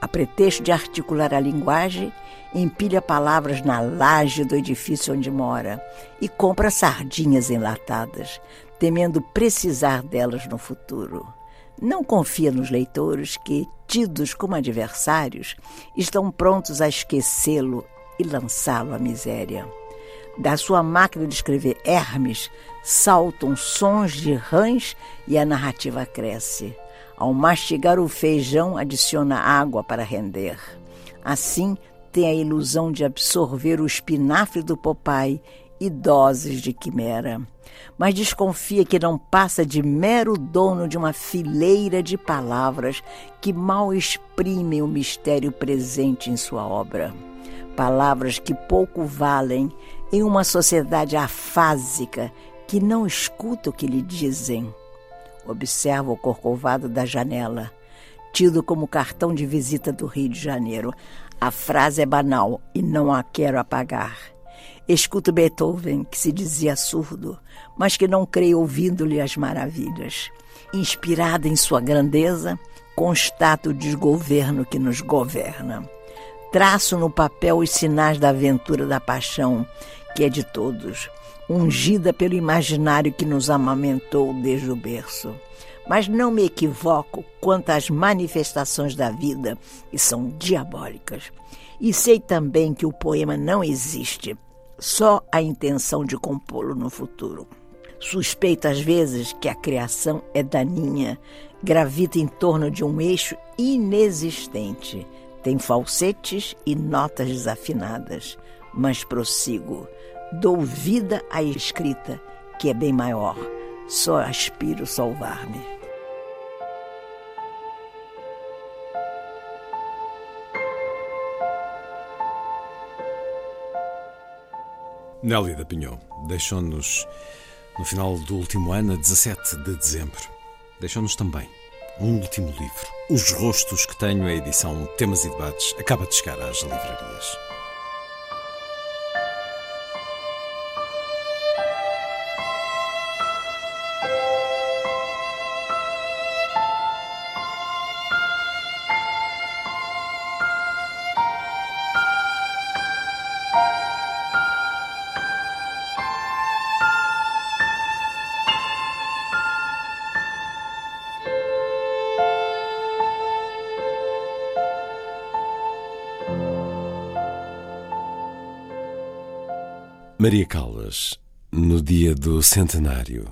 A pretexto de articular a linguagem, empilha palavras na laje do edifício onde mora e compra sardinhas enlatadas, temendo precisar delas no futuro. Não confia nos leitores que, tidos como adversários, estão prontos a esquecê-lo e lançá-lo à miséria. Da sua máquina de escrever Hermes saltam sons de rãs e a narrativa cresce. Ao mastigar o feijão, adiciona água para render. Assim, tem a ilusão de absorver o espinafre do Popeye e doses de quimera. Mas desconfia que não passa de mero dono de uma fileira de palavras que mal exprimem o mistério presente em sua obra. Palavras que pouco valem em uma sociedade afásica que não escuta o que lhe dizem. Observa o corcovado da janela, tido como cartão de visita do Rio de Janeiro. A frase é banal e não a quero apagar. Escuto Beethoven, que se dizia surdo, mas que não creio ouvindo-lhe as maravilhas. Inspirada em sua grandeza, constato o desgoverno que nos governa. Traço no papel os sinais da aventura da paixão, que é de todos, ungida pelo imaginário que nos amamentou desde o berço. Mas não me equivoco quanto às manifestações da vida, que são diabólicas. E sei também que o poema não existe, só a intenção de compô-lo no futuro. Suspeito às vezes que a criação é daninha, gravita em torno de um eixo inexistente, tem falsetes e notas desafinadas, mas prossigo. Dou vida à escrita, que é bem maior. Só aspiro salvar-me. Nélia da Pinhon deixou-nos no final do último ano, a 17 de dezembro. Deixou-nos também um último livro. Os Rostos que tenho, a edição Temas e Debates, acaba de chegar às livrarias. Maria Callas, no dia do centenário.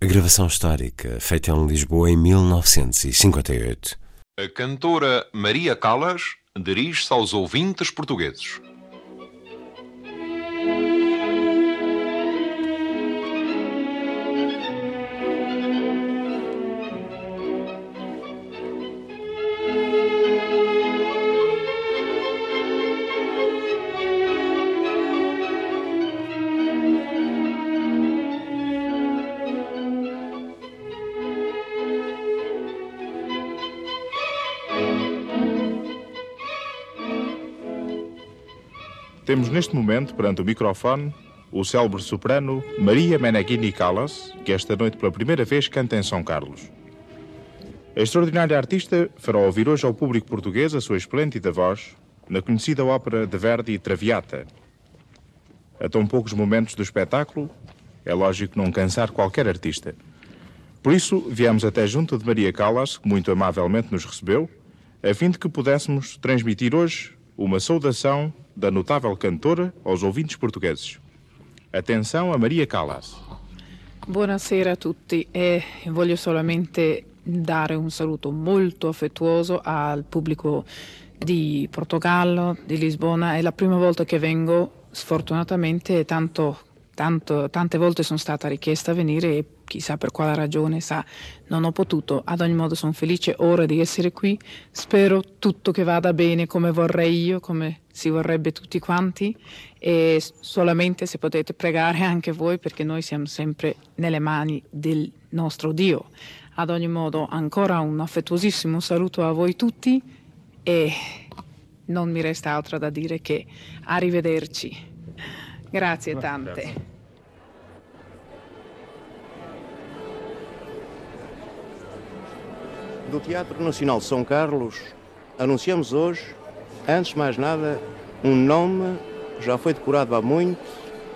A gravação histórica, feita em Lisboa em 1958. A cantora Maria Callas dirige-se aos ouvintes portugueses. Temos neste momento, perante o microfone, o célebre soprano Maria Meneghini Callas, que esta noite pela primeira vez canta em São Carlos. A extraordinária artista fará ouvir hoje ao público português a sua esplêndida voz na conhecida ópera de Verdi Traviata. A tão poucos momentos do espetáculo, é lógico não cansar qualquer artista. Por isso, viemos até junto de Maria Callas, que muito amavelmente nos recebeu, a fim de que pudéssemos transmitir hoje uma saudação da notável cantora aos ouvintes portugueses. Atenção a Maria Callas. Buonasera a tutti e voglio solamente dare un saluto molto affettuoso al pubblico di Portogallo, di Lisbona. È la prima volta che vengo, sfortunatamente, tanto, tanto, tante volte sono stata richiesta a venire e chissà per quale ragione, sa, non ho potuto. Ad ogni modo sono felice ora di essere qui. Spero tutto che vada bene come vorrei io, come si vorrebbe tutti quanti e solamente se potete pregare anche voi perché noi siamo sempre nelle mani del nostro Dio. Ad ogni modo, ancora un affettuosissimo saluto a voi tutti e non mi resta altro da dire che arrivederci. Grazie tante. Do Teatro Nacional de São Carlos, anunciamos hoje, antes de mais nada, um nome já foi decorado há muito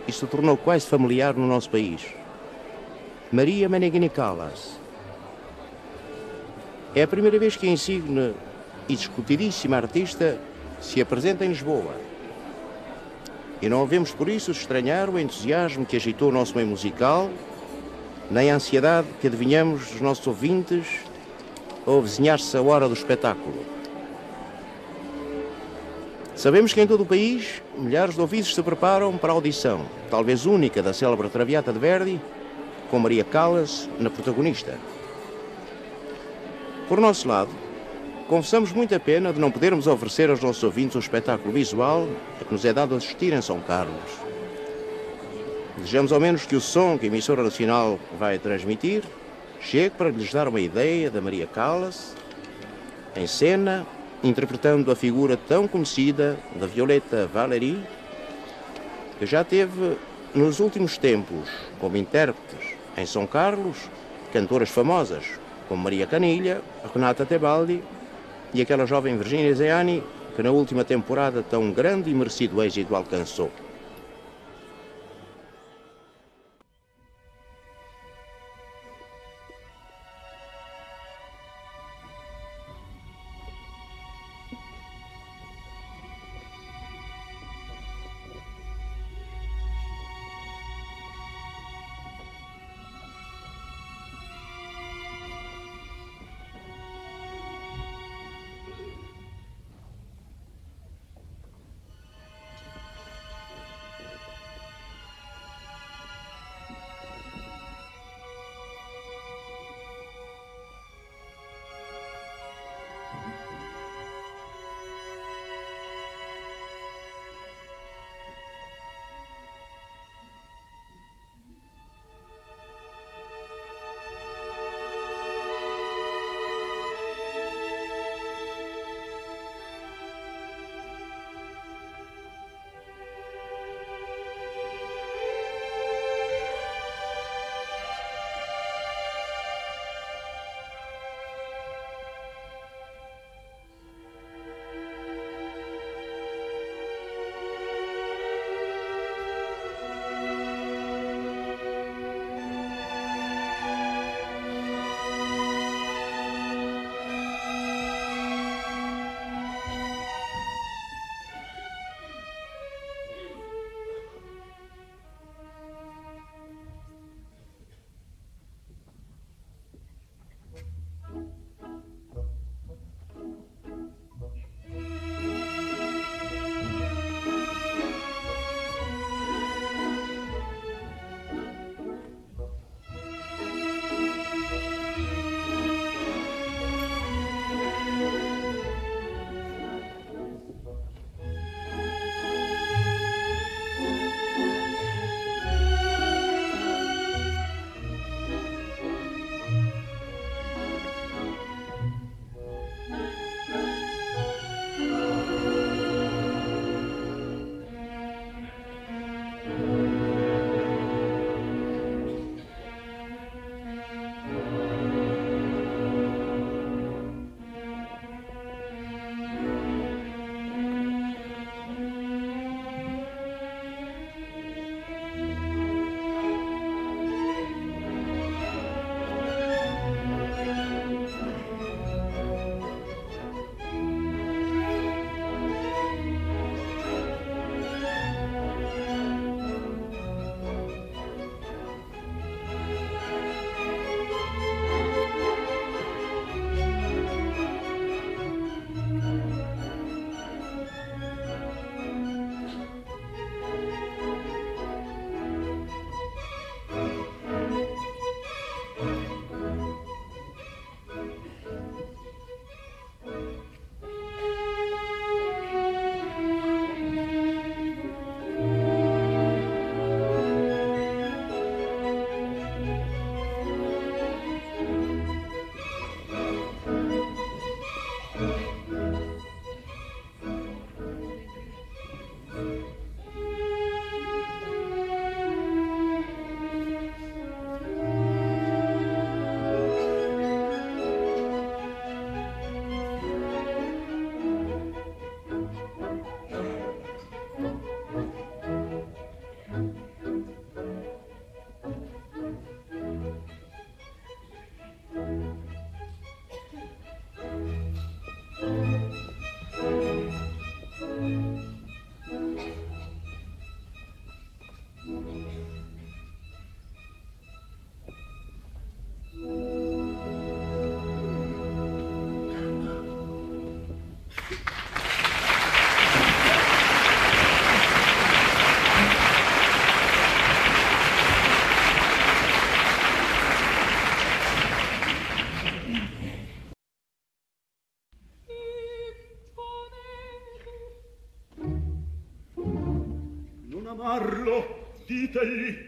e se tornou quase familiar no nosso país. Maria Meneghini Callas, é a primeira vez que a insigne e discutidíssima artista se apresenta em Lisboa. E não havemos por isso estranhar o entusiasmo que agitou o nosso meio musical, nem a ansiedade que adivinhamos dos nossos ouvintes ao vizinhar-se a hora do espetáculo. Sabemos que em todo o país milhares de ouvidos se preparam para a audição, talvez única da célebre Traviata de Verdi, com Maria Callas na protagonista. Por nosso lado, confessamos muita pena de não podermos oferecer aos nossos ouvintes um espetáculo visual a que nos é dado assistir em São Carlos. Desejamos ao menos que o som que a emissora nacional vai transmitir chegue para lhes dar uma ideia da Maria Callas, em cena, interpretando a figura tão conhecida da Violeta Valéry, que já teve nos últimos tempos como intérpretes em São Carlos cantoras famosas como Maria Canilha, Renata Tebaldi e aquela jovem Virginia Zeani que na última temporada tão grande e merecido êxito alcançou. Fratelli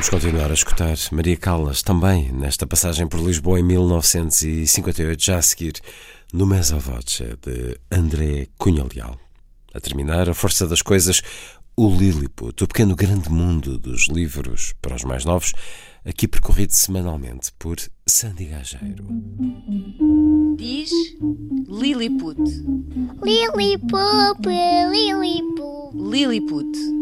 Vamos continuar a escutar Maria Callas também nesta passagem por Lisboa em 1958, já a seguir no Mesa Voce de André Cunha Leal. A terminar, a força das coisas, o Lilliput, o pequeno grande mundo dos livros para os mais novos, aqui percorrido semanalmente por Sandy Gageiro. Diz Lilliput. Lilliput, Lilliput. Lilliput.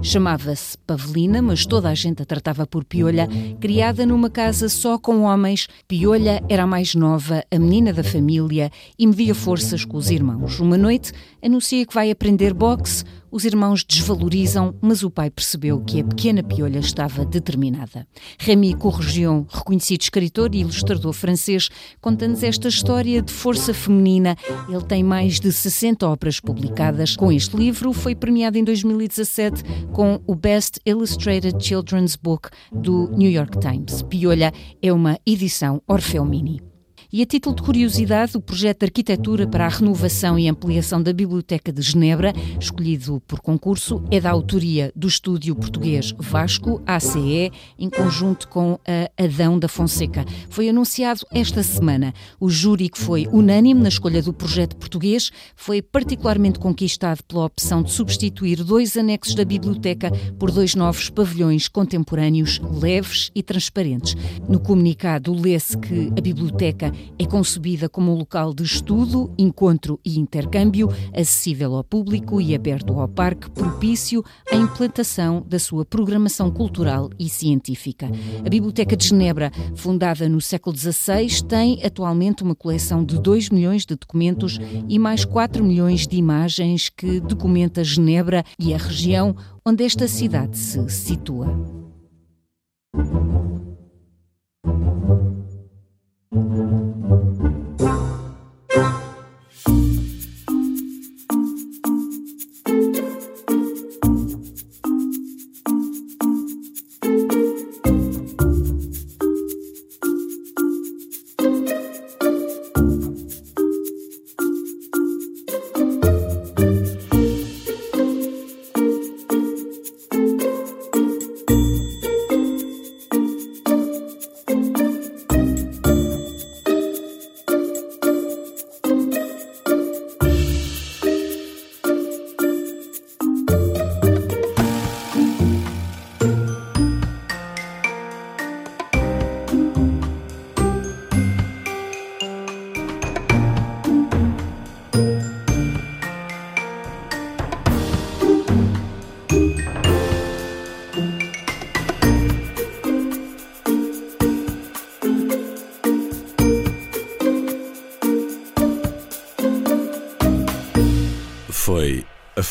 Chamava-se Pavelina, mas toda a gente a tratava por Piolha. Criada numa casa só com homens, Piolha era a mais nova, a menina da família e media forças com os irmãos. Uma noite, anuncia que vai aprender boxe. Os irmãos desvalorizam, mas o pai percebeu que a pequena Piolha estava determinada. Rémi Courregion, reconhecido escritor e ilustrador francês, conta-nos esta história de força feminina. Ele tem mais de 60 obras publicadas. Com este livro, foi premiado em 2017 com o Best Illustrated Children's Book do New York Times. Piolha é uma edição Orfeu Mini. E a título de curiosidade, o projeto de arquitetura para a renovação e ampliação da Biblioteca de Genebra, escolhido por concurso, é da autoria do estúdio português Vasco, ACE, em conjunto com a Adão da Fonseca. Foi anunciado esta semana. O júri, que foi unânime na escolha do projeto português, foi particularmente conquistado pela opção de substituir dois anexos da biblioteca por dois novos pavilhões contemporâneos, leves e transparentes. No comunicado, lê-se que a biblioteca é concebida como um local de estudo, encontro e intercâmbio, acessível ao público e aberto ao parque, propício à implantação da sua programação cultural e científica. A Biblioteca de Genebra, fundada no século XVI, tem atualmente uma coleção de 2 milhões de documentos e mais 4 milhões de imagens que documenta Genebra e a região onde esta cidade se situa.